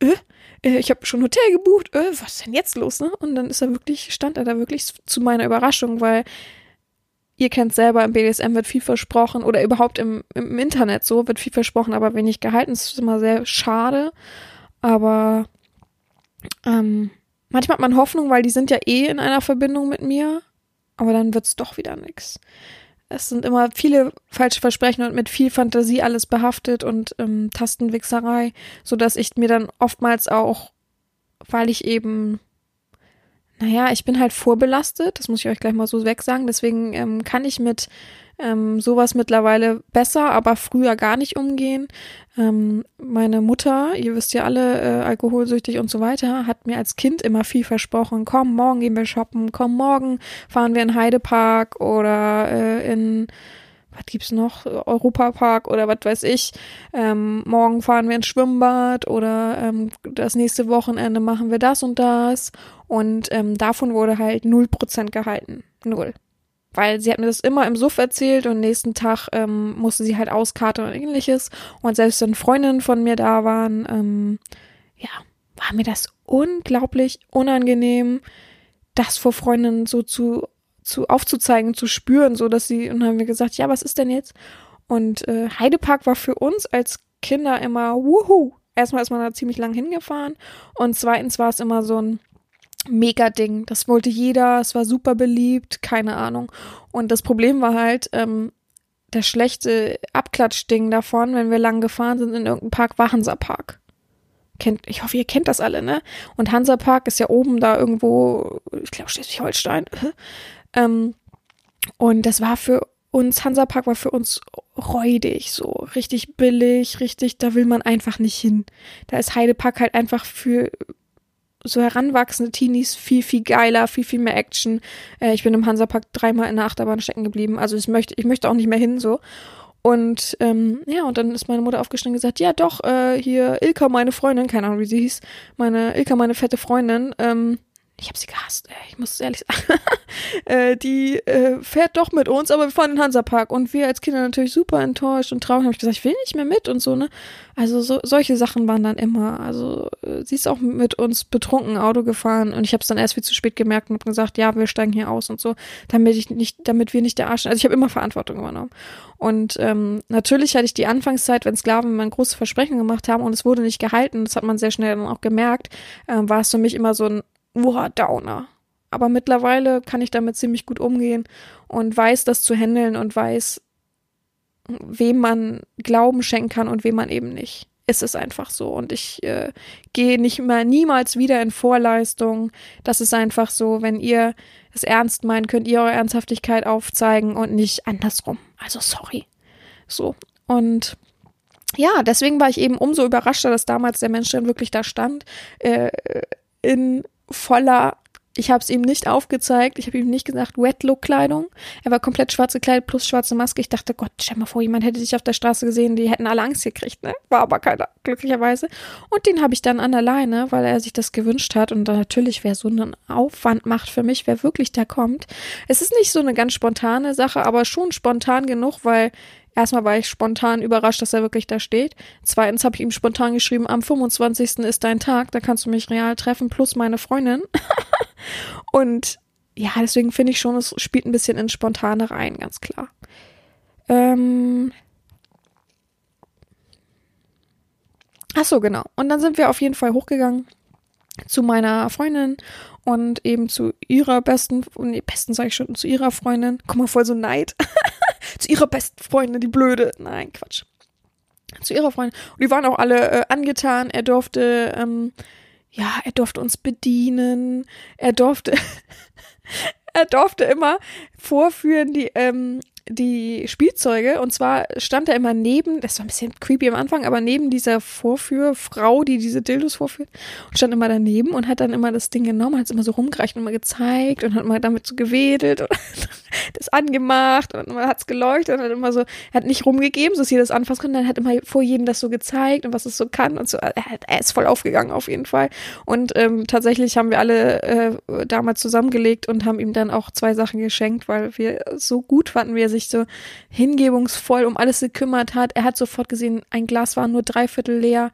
Äh? Ich habe schon Hotel gebucht. Äh, was ist denn jetzt los? Ne? Und dann ist er wirklich, stand er da wirklich zu meiner Überraschung, weil ihr kennt selber, im BDSM wird viel versprochen oder überhaupt im, im Internet so wird viel versprochen, aber wenig gehalten. Das ist immer sehr schade. Aber ähm, Manchmal hat man Hoffnung, weil die sind ja eh in einer Verbindung mit mir, aber dann wird's doch wieder nix. Es sind immer viele falsche Versprechen und mit viel Fantasie alles behaftet und ähm, Tastenwichserei, so dass ich mir dann oftmals auch, weil ich eben, naja, ich bin halt vorbelastet, das muss ich euch gleich mal so wegsagen, deswegen ähm, kann ich mit ähm, sowas mittlerweile besser, aber früher gar nicht umgehen. Ähm, meine Mutter, ihr wisst ja alle, äh, alkoholsüchtig und so weiter, hat mir als Kind immer viel versprochen. Komm, morgen gehen wir shoppen. Komm, morgen fahren wir in Heidepark oder äh, in was gibt's noch? Europapark oder was weiß ich. Ähm, morgen fahren wir ins Schwimmbad oder ähm, das nächste Wochenende machen wir das und das. Und ähm, davon wurde halt null Prozent gehalten. Null weil sie hat mir das immer im Suff erzählt und nächsten Tag ähm, musste sie halt auskarten und ähnliches. Und selbst wenn Freundinnen von mir da waren, ähm, ja, war mir das unglaublich unangenehm, das vor Freundinnen so zu, zu aufzuzeigen, zu spüren, so dass sie, und dann haben wir gesagt, ja, was ist denn jetzt? Und äh, Heidepark war für uns als Kinder immer, wuhu. Erstmal ist man da ziemlich lang hingefahren und zweitens war es immer so ein, mega Ding. Das wollte jeder, es war super beliebt, keine Ahnung. Und das Problem war halt, ähm, das schlechte Abklatschding davon, wenn wir lang gefahren sind in irgendeinem Park, war Hansapark. Kennt, ich hoffe, ihr kennt das alle, ne? Und Hansapark ist ja oben da irgendwo, ich glaube Schleswig-Holstein. *laughs* ähm, und das war für uns, Hansapark war für uns räudig, so richtig billig, richtig, da will man einfach nicht hin. Da ist Heidepark halt einfach für so heranwachsende Teenies viel, viel geiler, viel, viel mehr Action. Äh, ich bin im Hansapark dreimal in der Achterbahn stecken geblieben. Also ich möchte, ich möchte auch nicht mehr hin so. Und ähm, ja, und dann ist meine Mutter aufgestanden und gesagt, ja doch, äh, hier Ilka, meine Freundin, keine Ahnung, wie sie hieß, meine Ilka, meine fette Freundin, ähm, ich habe sie gehasst, ey, ich muss es ehrlich sagen, *laughs* äh, die äh, fährt doch mit uns, aber wir fahren in den Hansapark und wir als Kinder natürlich super enttäuscht und traurig, habe ich gesagt, ich will nicht mehr mit und so, ne? Also so, solche Sachen waren dann immer, also äh, sie ist auch mit uns betrunken Auto gefahren und ich habe es dann erst viel zu spät gemerkt und habe gesagt, ja, wir steigen hier aus und so, damit ich nicht, damit wir nicht der Arsch, also ich habe immer Verantwortung übernommen. Und ähm, natürlich hatte ich die Anfangszeit, wenn Sklaven großes Versprechen gemacht haben und es wurde nicht gehalten, das hat man sehr schnell dann auch gemerkt, äh, war es für mich immer so ein wow, Downer. Aber mittlerweile kann ich damit ziemlich gut umgehen und weiß das zu handeln und weiß, wem man Glauben schenken kann und wem man eben nicht. Es ist einfach so. Und ich äh, gehe nicht mehr niemals wieder in Vorleistung. Das ist einfach so, wenn ihr es ernst meint, könnt ihr eure Ernsthaftigkeit aufzeigen und nicht andersrum. Also sorry. So. Und ja, deswegen war ich eben umso überraschter, dass damals der Mensch dann wirklich da stand, äh, in voller, ich habe es ihm nicht aufgezeigt, ich habe ihm nicht gesagt, Wet-Look-Kleidung. Er war komplett schwarz gekleidet plus schwarze Maske. Ich dachte, Gott, stell mal vor, jemand hätte dich auf der Straße gesehen, die hätten alle Angst gekriegt, ne? War aber keiner, glücklicherweise. Und den habe ich dann an der Leine, weil er sich das gewünscht hat. Und dann natürlich, wer so einen Aufwand macht für mich, wer wirklich da kommt. Es ist nicht so eine ganz spontane Sache, aber schon spontan genug, weil Erstmal war ich spontan überrascht, dass er wirklich da steht. Zweitens habe ich ihm spontan geschrieben, am 25. ist dein Tag, da kannst du mich real treffen, plus meine Freundin. *laughs* und ja, deswegen finde ich schon, es spielt ein bisschen in Spontane rein, ganz klar. Ähm. Ach so, genau. Und dann sind wir auf jeden Fall hochgegangen zu meiner Freundin und eben zu ihrer besten, nee, besten sage ich schon, zu ihrer Freundin. Guck mal, voll so Neid. *laughs* zu ihrer besten Freundin, die blöde. Nein, Quatsch. Zu ihrer Freundin. Und die waren auch alle äh, angetan. Er durfte, ähm, ja, er durfte uns bedienen. Er durfte, *laughs* er durfte immer vorführen, die, ähm, die Spielzeuge. Und zwar stand er immer neben, das war ein bisschen creepy am Anfang, aber neben dieser Vorführfrau, die diese Dildos vorführt, und stand immer daneben und hat dann immer das Ding genommen, hat es immer so rumgereicht und immer gezeigt und hat immer damit so gewedelt und *laughs* das angemacht und man hat es geleuchtet und hat immer so, hat nicht rumgegeben, so dass jeder das anfassen konnte, dann hat immer vor jedem das so gezeigt und was es so kann und so, er, er ist voll aufgegangen auf jeden Fall. Und ähm, tatsächlich haben wir alle äh, damals zusammengelegt und haben ihm dann auch zwei Sachen geschenkt, weil wir so gut fanden, wie er sich so hingebungsvoll um alles gekümmert hat. Er hat sofort gesehen, ein Glas war nur dreiviertel leer.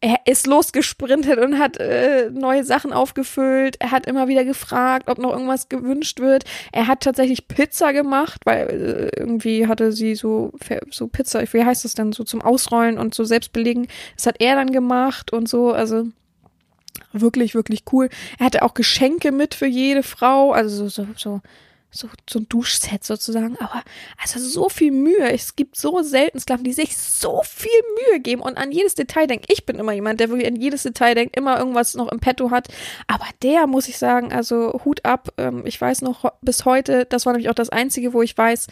Er ist losgesprintet und hat äh, neue Sachen aufgefüllt. Er hat immer wieder gefragt, ob noch irgendwas gewünscht wird. Er hat tatsächlich Pizza gemacht, weil äh, irgendwie hatte sie so, so Pizza, wie heißt das denn, so zum Ausrollen und so selbst belegen. Das hat er dann gemacht und so, also wirklich, wirklich cool. Er hatte auch Geschenke mit für jede Frau, also so, so, so so, so ein Duschset sozusagen. Aber also so viel Mühe. Es gibt so selten Sklaven, die sich so viel Mühe geben und an jedes Detail denken. Ich bin immer jemand, der wirklich an jedes Detail denkt, immer irgendwas noch im Petto hat. Aber der muss ich sagen, also Hut ab. Ähm, ich weiß noch bis heute, das war nämlich auch das Einzige, wo ich weiß,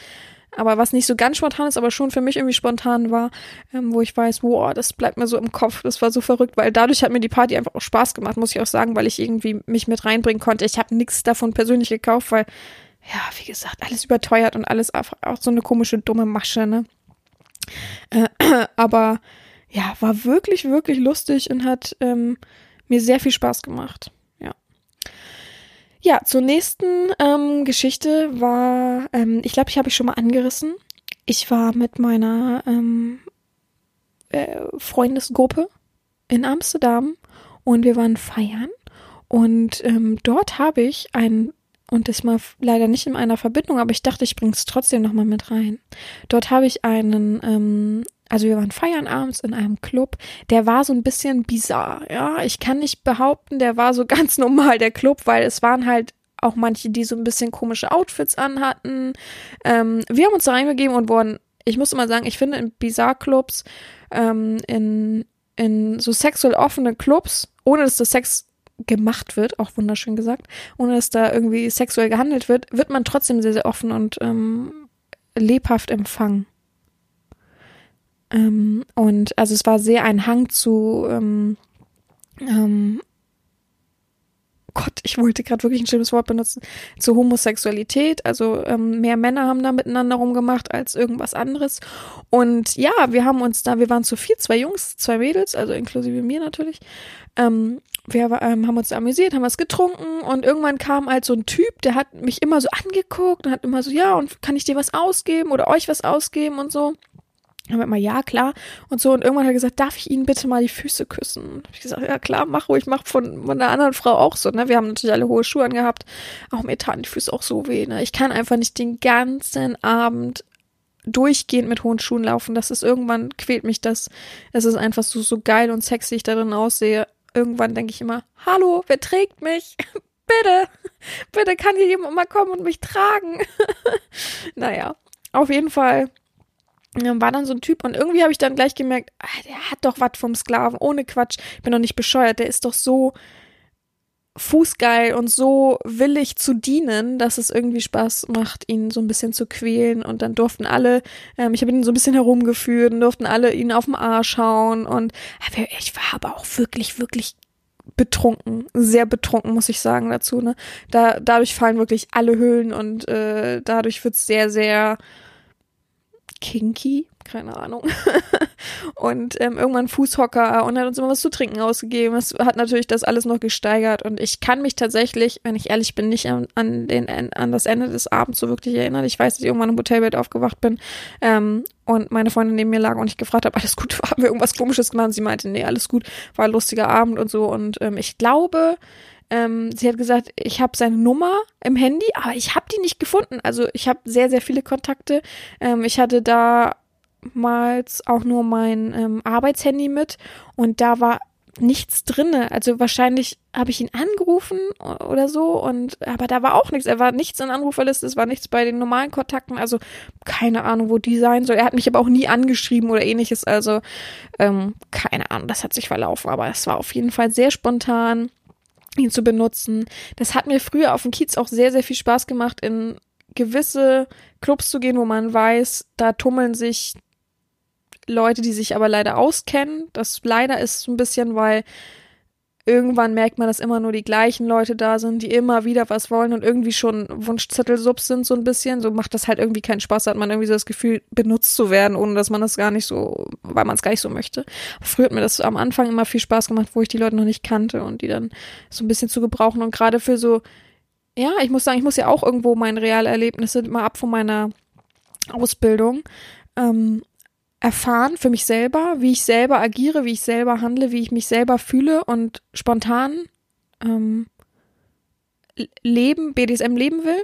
aber was nicht so ganz spontan ist, aber schon für mich irgendwie spontan war, ähm, wo ich weiß, wow, das bleibt mir so im Kopf, das war so verrückt, weil dadurch hat mir die Party einfach auch Spaß gemacht, muss ich auch sagen, weil ich irgendwie mich mit reinbringen konnte. Ich habe nichts davon persönlich gekauft, weil ja, wie gesagt, alles überteuert und alles auch so eine komische, dumme Masche, ne? Äh, *clears throat* aber ja, war wirklich, wirklich lustig und hat ähm, mir sehr viel Spaß gemacht. Ja. Ja, zur nächsten ähm, Geschichte war, ähm, ich glaube, ich habe ich schon mal angerissen. Ich war mit meiner ähm, äh, Freundesgruppe in Amsterdam und wir waren feiern. Und ähm, dort habe ich einen und das mal leider nicht in einer Verbindung, aber ich dachte, ich bringe es trotzdem nochmal mit rein. Dort habe ich einen, ähm, also wir waren feiern abends in einem Club, der war so ein bisschen bizarr, ja. Ich kann nicht behaupten, der war so *laughs* ganz normal, der Club, weil es waren halt auch manche, die so ein bisschen komische Outfits anhatten. Ähm, wir haben uns da reingegeben und wurden ich muss immer sagen, ich finde in Bizarre-Clubs, ähm, in, in so sexuell offene Clubs, ohne dass das Sex gemacht wird, auch wunderschön gesagt, ohne dass da irgendwie sexuell gehandelt wird, wird man trotzdem sehr, sehr offen und ähm, lebhaft empfangen. Ähm, und also es war sehr ein Hang zu ähm, ähm, Gott, ich wollte gerade wirklich ein schönes Wort benutzen, zur Homosexualität. Also ähm, mehr Männer haben da miteinander rumgemacht als irgendwas anderes. Und ja, wir haben uns da, wir waren zu vier, zwei Jungs, zwei Mädels, also inklusive mir natürlich. Ähm, wir ähm, haben uns amüsiert, haben was getrunken und irgendwann kam halt so ein Typ, der hat mich immer so angeguckt und hat immer so, ja, und kann ich dir was ausgeben oder euch was ausgeben und so. Dann haben wir immer, ja, klar. Und so, und irgendwann hat er gesagt, darf ich Ihnen bitte mal die Füße küssen? Und ich gesagt, ja klar, mach ruhig, mach von, von einer anderen Frau auch so, ne? Wir haben natürlich alle hohe Schuhe angehabt. Auch mir taten die Füße auch so weh, ne? Ich kann einfach nicht den ganzen Abend durchgehend mit hohen Schuhen laufen. Das ist irgendwann quält mich das. Es ist einfach so, so geil und sexy ich darin aussehe. Irgendwann denke ich immer, hallo, wer trägt mich? *laughs* bitte, bitte kann hier jemand mal kommen und mich tragen. *laughs* naja, auf jeden Fall war dann so ein Typ und irgendwie habe ich dann gleich gemerkt, ah, der hat doch was vom Sklaven, ohne Quatsch. Ich bin doch nicht bescheuert, der ist doch so fußgeil und so willig zu dienen, dass es irgendwie Spaß macht, ihn so ein bisschen zu quälen. Und dann durften alle, ähm, ich habe ihn so ein bisschen herumgeführt und durften alle ihn auf den Arsch hauen. Und ich war aber auch wirklich, wirklich betrunken, sehr betrunken, muss ich sagen dazu. Ne? Da, dadurch fallen wirklich alle Höhlen und äh, dadurch wird's sehr, sehr kinky, keine Ahnung. *laughs* und ähm, irgendwann Fußhocker und hat uns immer was zu trinken ausgegeben. Das hat natürlich das alles noch gesteigert und ich kann mich tatsächlich, wenn ich ehrlich bin, nicht an, an, den, an das Ende des Abends so wirklich erinnern. Ich weiß, dass ich irgendwann im Hotelbett aufgewacht bin ähm, und meine Freundin neben mir lag und ich gefragt habe, alles gut, *laughs* haben wir irgendwas komisches gemacht? Und sie meinte, nee, alles gut, war ein lustiger Abend und so und ähm, ich glaube, ähm, sie hat gesagt, ich habe seine Nummer im Handy, aber ich habe die nicht gefunden. Also ich habe sehr, sehr viele Kontakte. Ähm, ich hatte damals auch nur mein ähm, Arbeitshandy mit und da war nichts drinne. Also wahrscheinlich habe ich ihn angerufen oder so und aber da war auch nichts. Er war nichts in der Anruferliste, es war nichts bei den normalen Kontakten. Also keine Ahnung, wo die sein soll. Er hat mich aber auch nie angeschrieben oder ähnliches. Also ähm, keine Ahnung, das hat sich verlaufen. Aber es war auf jeden Fall sehr spontan ihn zu benutzen. Das hat mir früher auf dem Kiez auch sehr, sehr viel Spaß gemacht, in gewisse Clubs zu gehen, wo man weiß, da tummeln sich Leute, die sich aber leider auskennen. Das leider ist ein bisschen, weil irgendwann merkt man, dass immer nur die gleichen Leute da sind, die immer wieder was wollen und irgendwie schon Wunschzettelsubs sind so ein bisschen. So macht das halt irgendwie keinen Spaß, hat man irgendwie so das Gefühl, benutzt zu werden, ohne dass man das gar nicht so, weil man es gar nicht so möchte. früher hat mir das am Anfang immer viel Spaß gemacht, wo ich die Leute noch nicht kannte und die dann so ein bisschen zu gebrauchen und gerade für so, ja, ich muss sagen, ich muss ja auch irgendwo meine Realerlebnisse immer ab von meiner Ausbildung. Ähm, erfahren für mich selber, wie ich selber agiere, wie ich selber handle, wie ich mich selber fühle und spontan ähm, leben, BDSM leben will.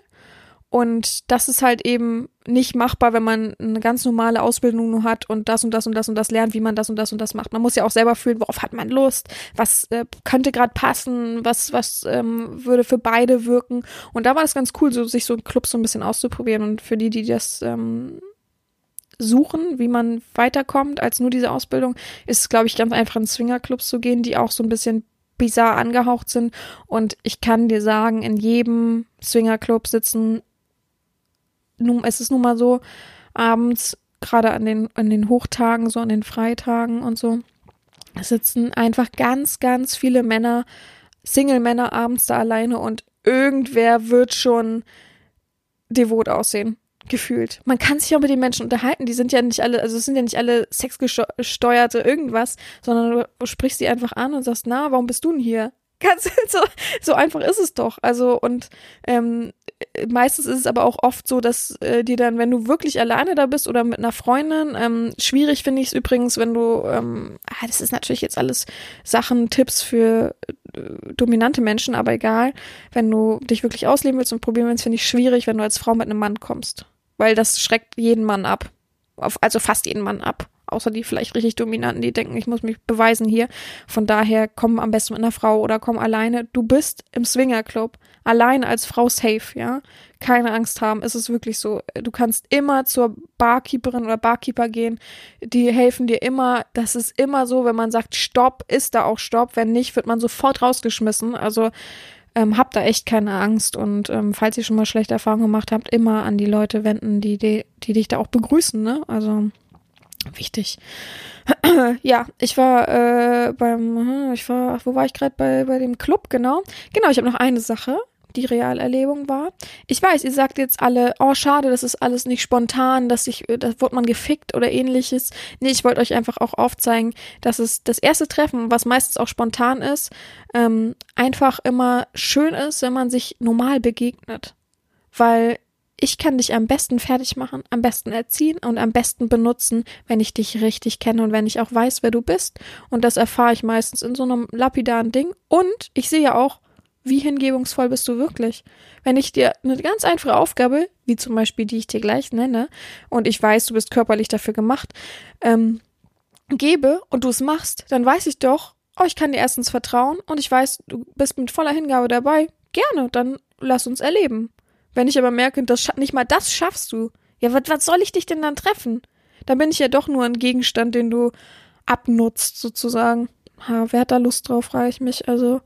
Und das ist halt eben nicht machbar, wenn man eine ganz normale Ausbildung nur hat und das und das und das und das lernt, wie man das und das und das macht. Man muss ja auch selber fühlen, worauf hat man Lust, was äh, könnte gerade passen, was was ähm, würde für beide wirken. Und da war es ganz cool, so sich so einen Club so ein bisschen auszuprobieren. Und für die, die das ähm, suchen, wie man weiterkommt als nur diese Ausbildung, ist glaube ich, ganz einfach in Swingerclubs zu gehen, die auch so ein bisschen bizarr angehaucht sind. Und ich kann dir sagen, in jedem Swingerclub sitzen, nun, es ist nun mal so, abends, gerade an den, an den Hochtagen, so an den Freitagen und so, sitzen einfach ganz, ganz viele Männer, Single-Männer abends da alleine und irgendwer wird schon devot aussehen gefühlt. Man kann sich auch mit den Menschen unterhalten. Die sind ja nicht alle, also es sind ja nicht alle sexgesteuerte irgendwas, sondern du sprichst sie einfach an und sagst, na, warum bist du denn hier? *laughs* Ganz so, so einfach ist es doch. Also und ähm, meistens ist es aber auch oft so, dass äh, dir dann, wenn du wirklich alleine da bist oder mit einer Freundin, ähm, schwierig finde ich es übrigens, wenn du, ähm, ah, das ist natürlich jetzt alles Sachen, Tipps für äh, dominante Menschen, aber egal, wenn du dich wirklich ausleben willst und probieren willst, finde ich schwierig, wenn du als Frau mit einem Mann kommst weil das schreckt jeden Mann ab. Auf, also fast jeden Mann ab. Außer die vielleicht richtig Dominanten, die denken, ich muss mich beweisen hier. Von daher komm am besten mit einer Frau oder komm alleine. Du bist im Swingerclub. Allein als Frau safe, ja. Keine Angst haben. Es ist wirklich so. Du kannst immer zur Barkeeperin oder Barkeeper gehen. Die helfen dir immer. Das ist immer so, wenn man sagt Stopp, ist da auch Stopp. Wenn nicht, wird man sofort rausgeschmissen. Also ähm, habt da echt keine Angst und ähm, falls ihr schon mal schlechte Erfahrungen gemacht habt, immer an die Leute wenden, die, die, die dich da auch begrüßen, ne? Also wichtig. *clears throat* ja, ich war äh, beim, ich war, wo war ich gerade bei, bei dem Club, genau. Genau, ich habe noch eine Sache, die Realerlebung war. Ich weiß, ihr sagt jetzt alle, oh schade, das ist alles nicht spontan, dass ich, da wurde man gefickt oder ähnliches. Nee, ich wollte euch einfach auch aufzeigen, dass es das erste Treffen, was meistens auch spontan ist, ähm, einfach immer schön ist, wenn man sich normal begegnet. Weil ich kann dich am besten fertig machen, am besten erziehen und am besten benutzen, wenn ich dich richtig kenne und wenn ich auch weiß, wer du bist. Und das erfahre ich meistens in so einem lapidaren Ding. Und ich sehe ja auch, wie hingebungsvoll bist du wirklich. Wenn ich dir eine ganz einfache Aufgabe, wie zum Beispiel die ich dir gleich nenne, und ich weiß, du bist körperlich dafür gemacht, ähm, gebe und du es machst, dann weiß ich doch, oh, ich kann dir erstens vertrauen und ich weiß, du bist mit voller Hingabe dabei. Gerne, dann lass uns erleben. Wenn ich aber merke, das nicht mal das schaffst du, ja, was, was soll ich dich denn dann treffen? Dann bin ich ja doch nur ein Gegenstand, den du abnutzt, sozusagen. Ha, wer hat da Lust drauf, frage ich mich. Also,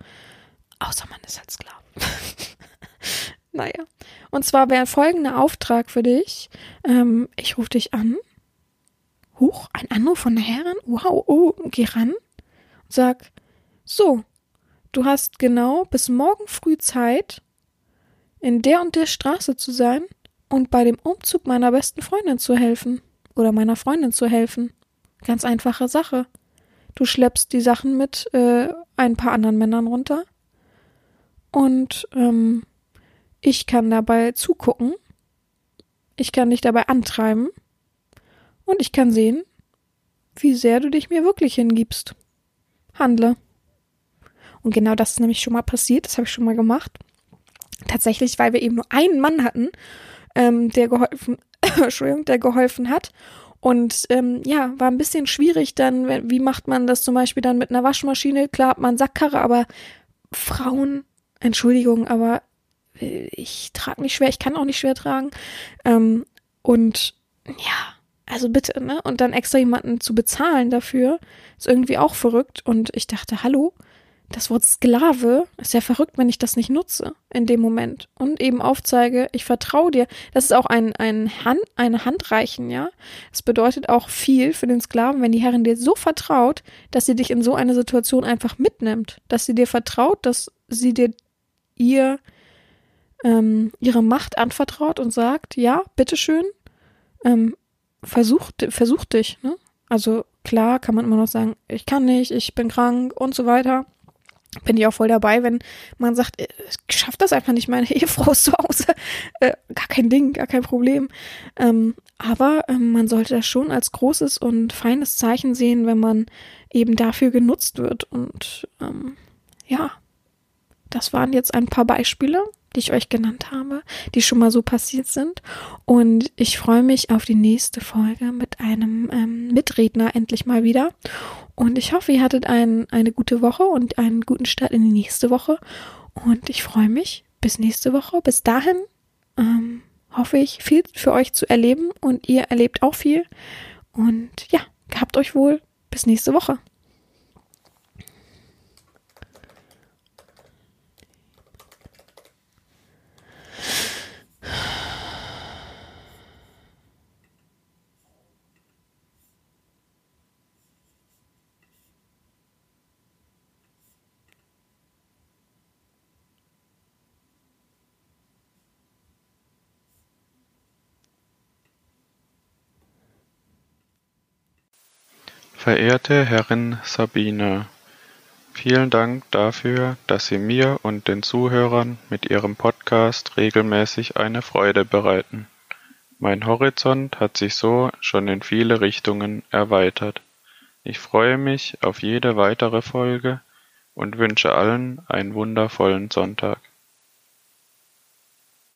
außer man ist halt Sklave. *laughs* naja. Und zwar wäre folgender Auftrag für dich. Ähm, ich rufe dich an. Huch, ein Anruf von der Herrin? Wow, oh, geh ran. Und sag, so, du hast genau bis morgen früh Zeit, in der und der Straße zu sein und bei dem Umzug meiner besten Freundin zu helfen oder meiner Freundin zu helfen. Ganz einfache Sache. Du schleppst die Sachen mit äh, ein paar anderen Männern runter und ähm, ich kann dabei zugucken. Ich kann dich dabei antreiben und ich kann sehen, wie sehr du dich mir wirklich hingibst. Handle. Und genau das ist nämlich schon mal passiert, das habe ich schon mal gemacht. Tatsächlich, weil wir eben nur einen Mann hatten, ähm, der geholfen, *coughs* Entschuldigung, der geholfen hat. Und ähm, ja, war ein bisschen schwierig dann, wie macht man das zum Beispiel dann mit einer Waschmaschine? Klar hat man Sackkarre, aber Frauen, Entschuldigung, aber äh, ich trage nicht schwer, ich kann auch nicht schwer tragen. Ähm, und ja, also bitte, ne? Und dann extra jemanden zu bezahlen dafür, ist irgendwie auch verrückt. Und ich dachte, hallo, das Wort Sklave ist ja verrückt, wenn ich das nicht nutze in dem Moment und eben aufzeige, ich vertraue dir. Das ist auch ein, ein Hand, eine Handreichen, ja. Es bedeutet auch viel für den Sklaven, wenn die Herrin dir so vertraut, dass sie dich in so eine Situation einfach mitnimmt, dass sie dir vertraut, dass sie dir ihr ähm, ihre Macht anvertraut und sagt, ja, bitteschön, ähm, versuch, versuch dich, ne? Also klar kann man immer noch sagen, ich kann nicht, ich bin krank und so weiter bin ich auch voll dabei, wenn man sagt, äh, ich schaff das einfach nicht, meine *laughs* Ehefrau ist zu Hause. Äh, gar kein Ding, gar kein Problem. Ähm, aber ähm, man sollte das schon als großes und feines Zeichen sehen, wenn man eben dafür genutzt wird. Und ähm, ja, das waren jetzt ein paar Beispiele, die ich euch genannt habe, die schon mal so passiert sind. Und ich freue mich auf die nächste Folge mit einem ähm, Mitredner endlich mal wieder. Und ich hoffe, ihr hattet ein, eine gute Woche und einen guten Start in die nächste Woche. Und ich freue mich bis nächste Woche. Bis dahin ähm, hoffe ich, viel für euch zu erleben und ihr erlebt auch viel. Und ja, gehabt euch wohl. Bis nächste Woche. Verehrte Herrin Sabine, vielen Dank dafür, dass Sie mir und den Zuhörern mit Ihrem Podcast regelmäßig eine Freude bereiten. Mein Horizont hat sich so schon in viele Richtungen erweitert. Ich freue mich auf jede weitere Folge und wünsche allen einen wundervollen Sonntag.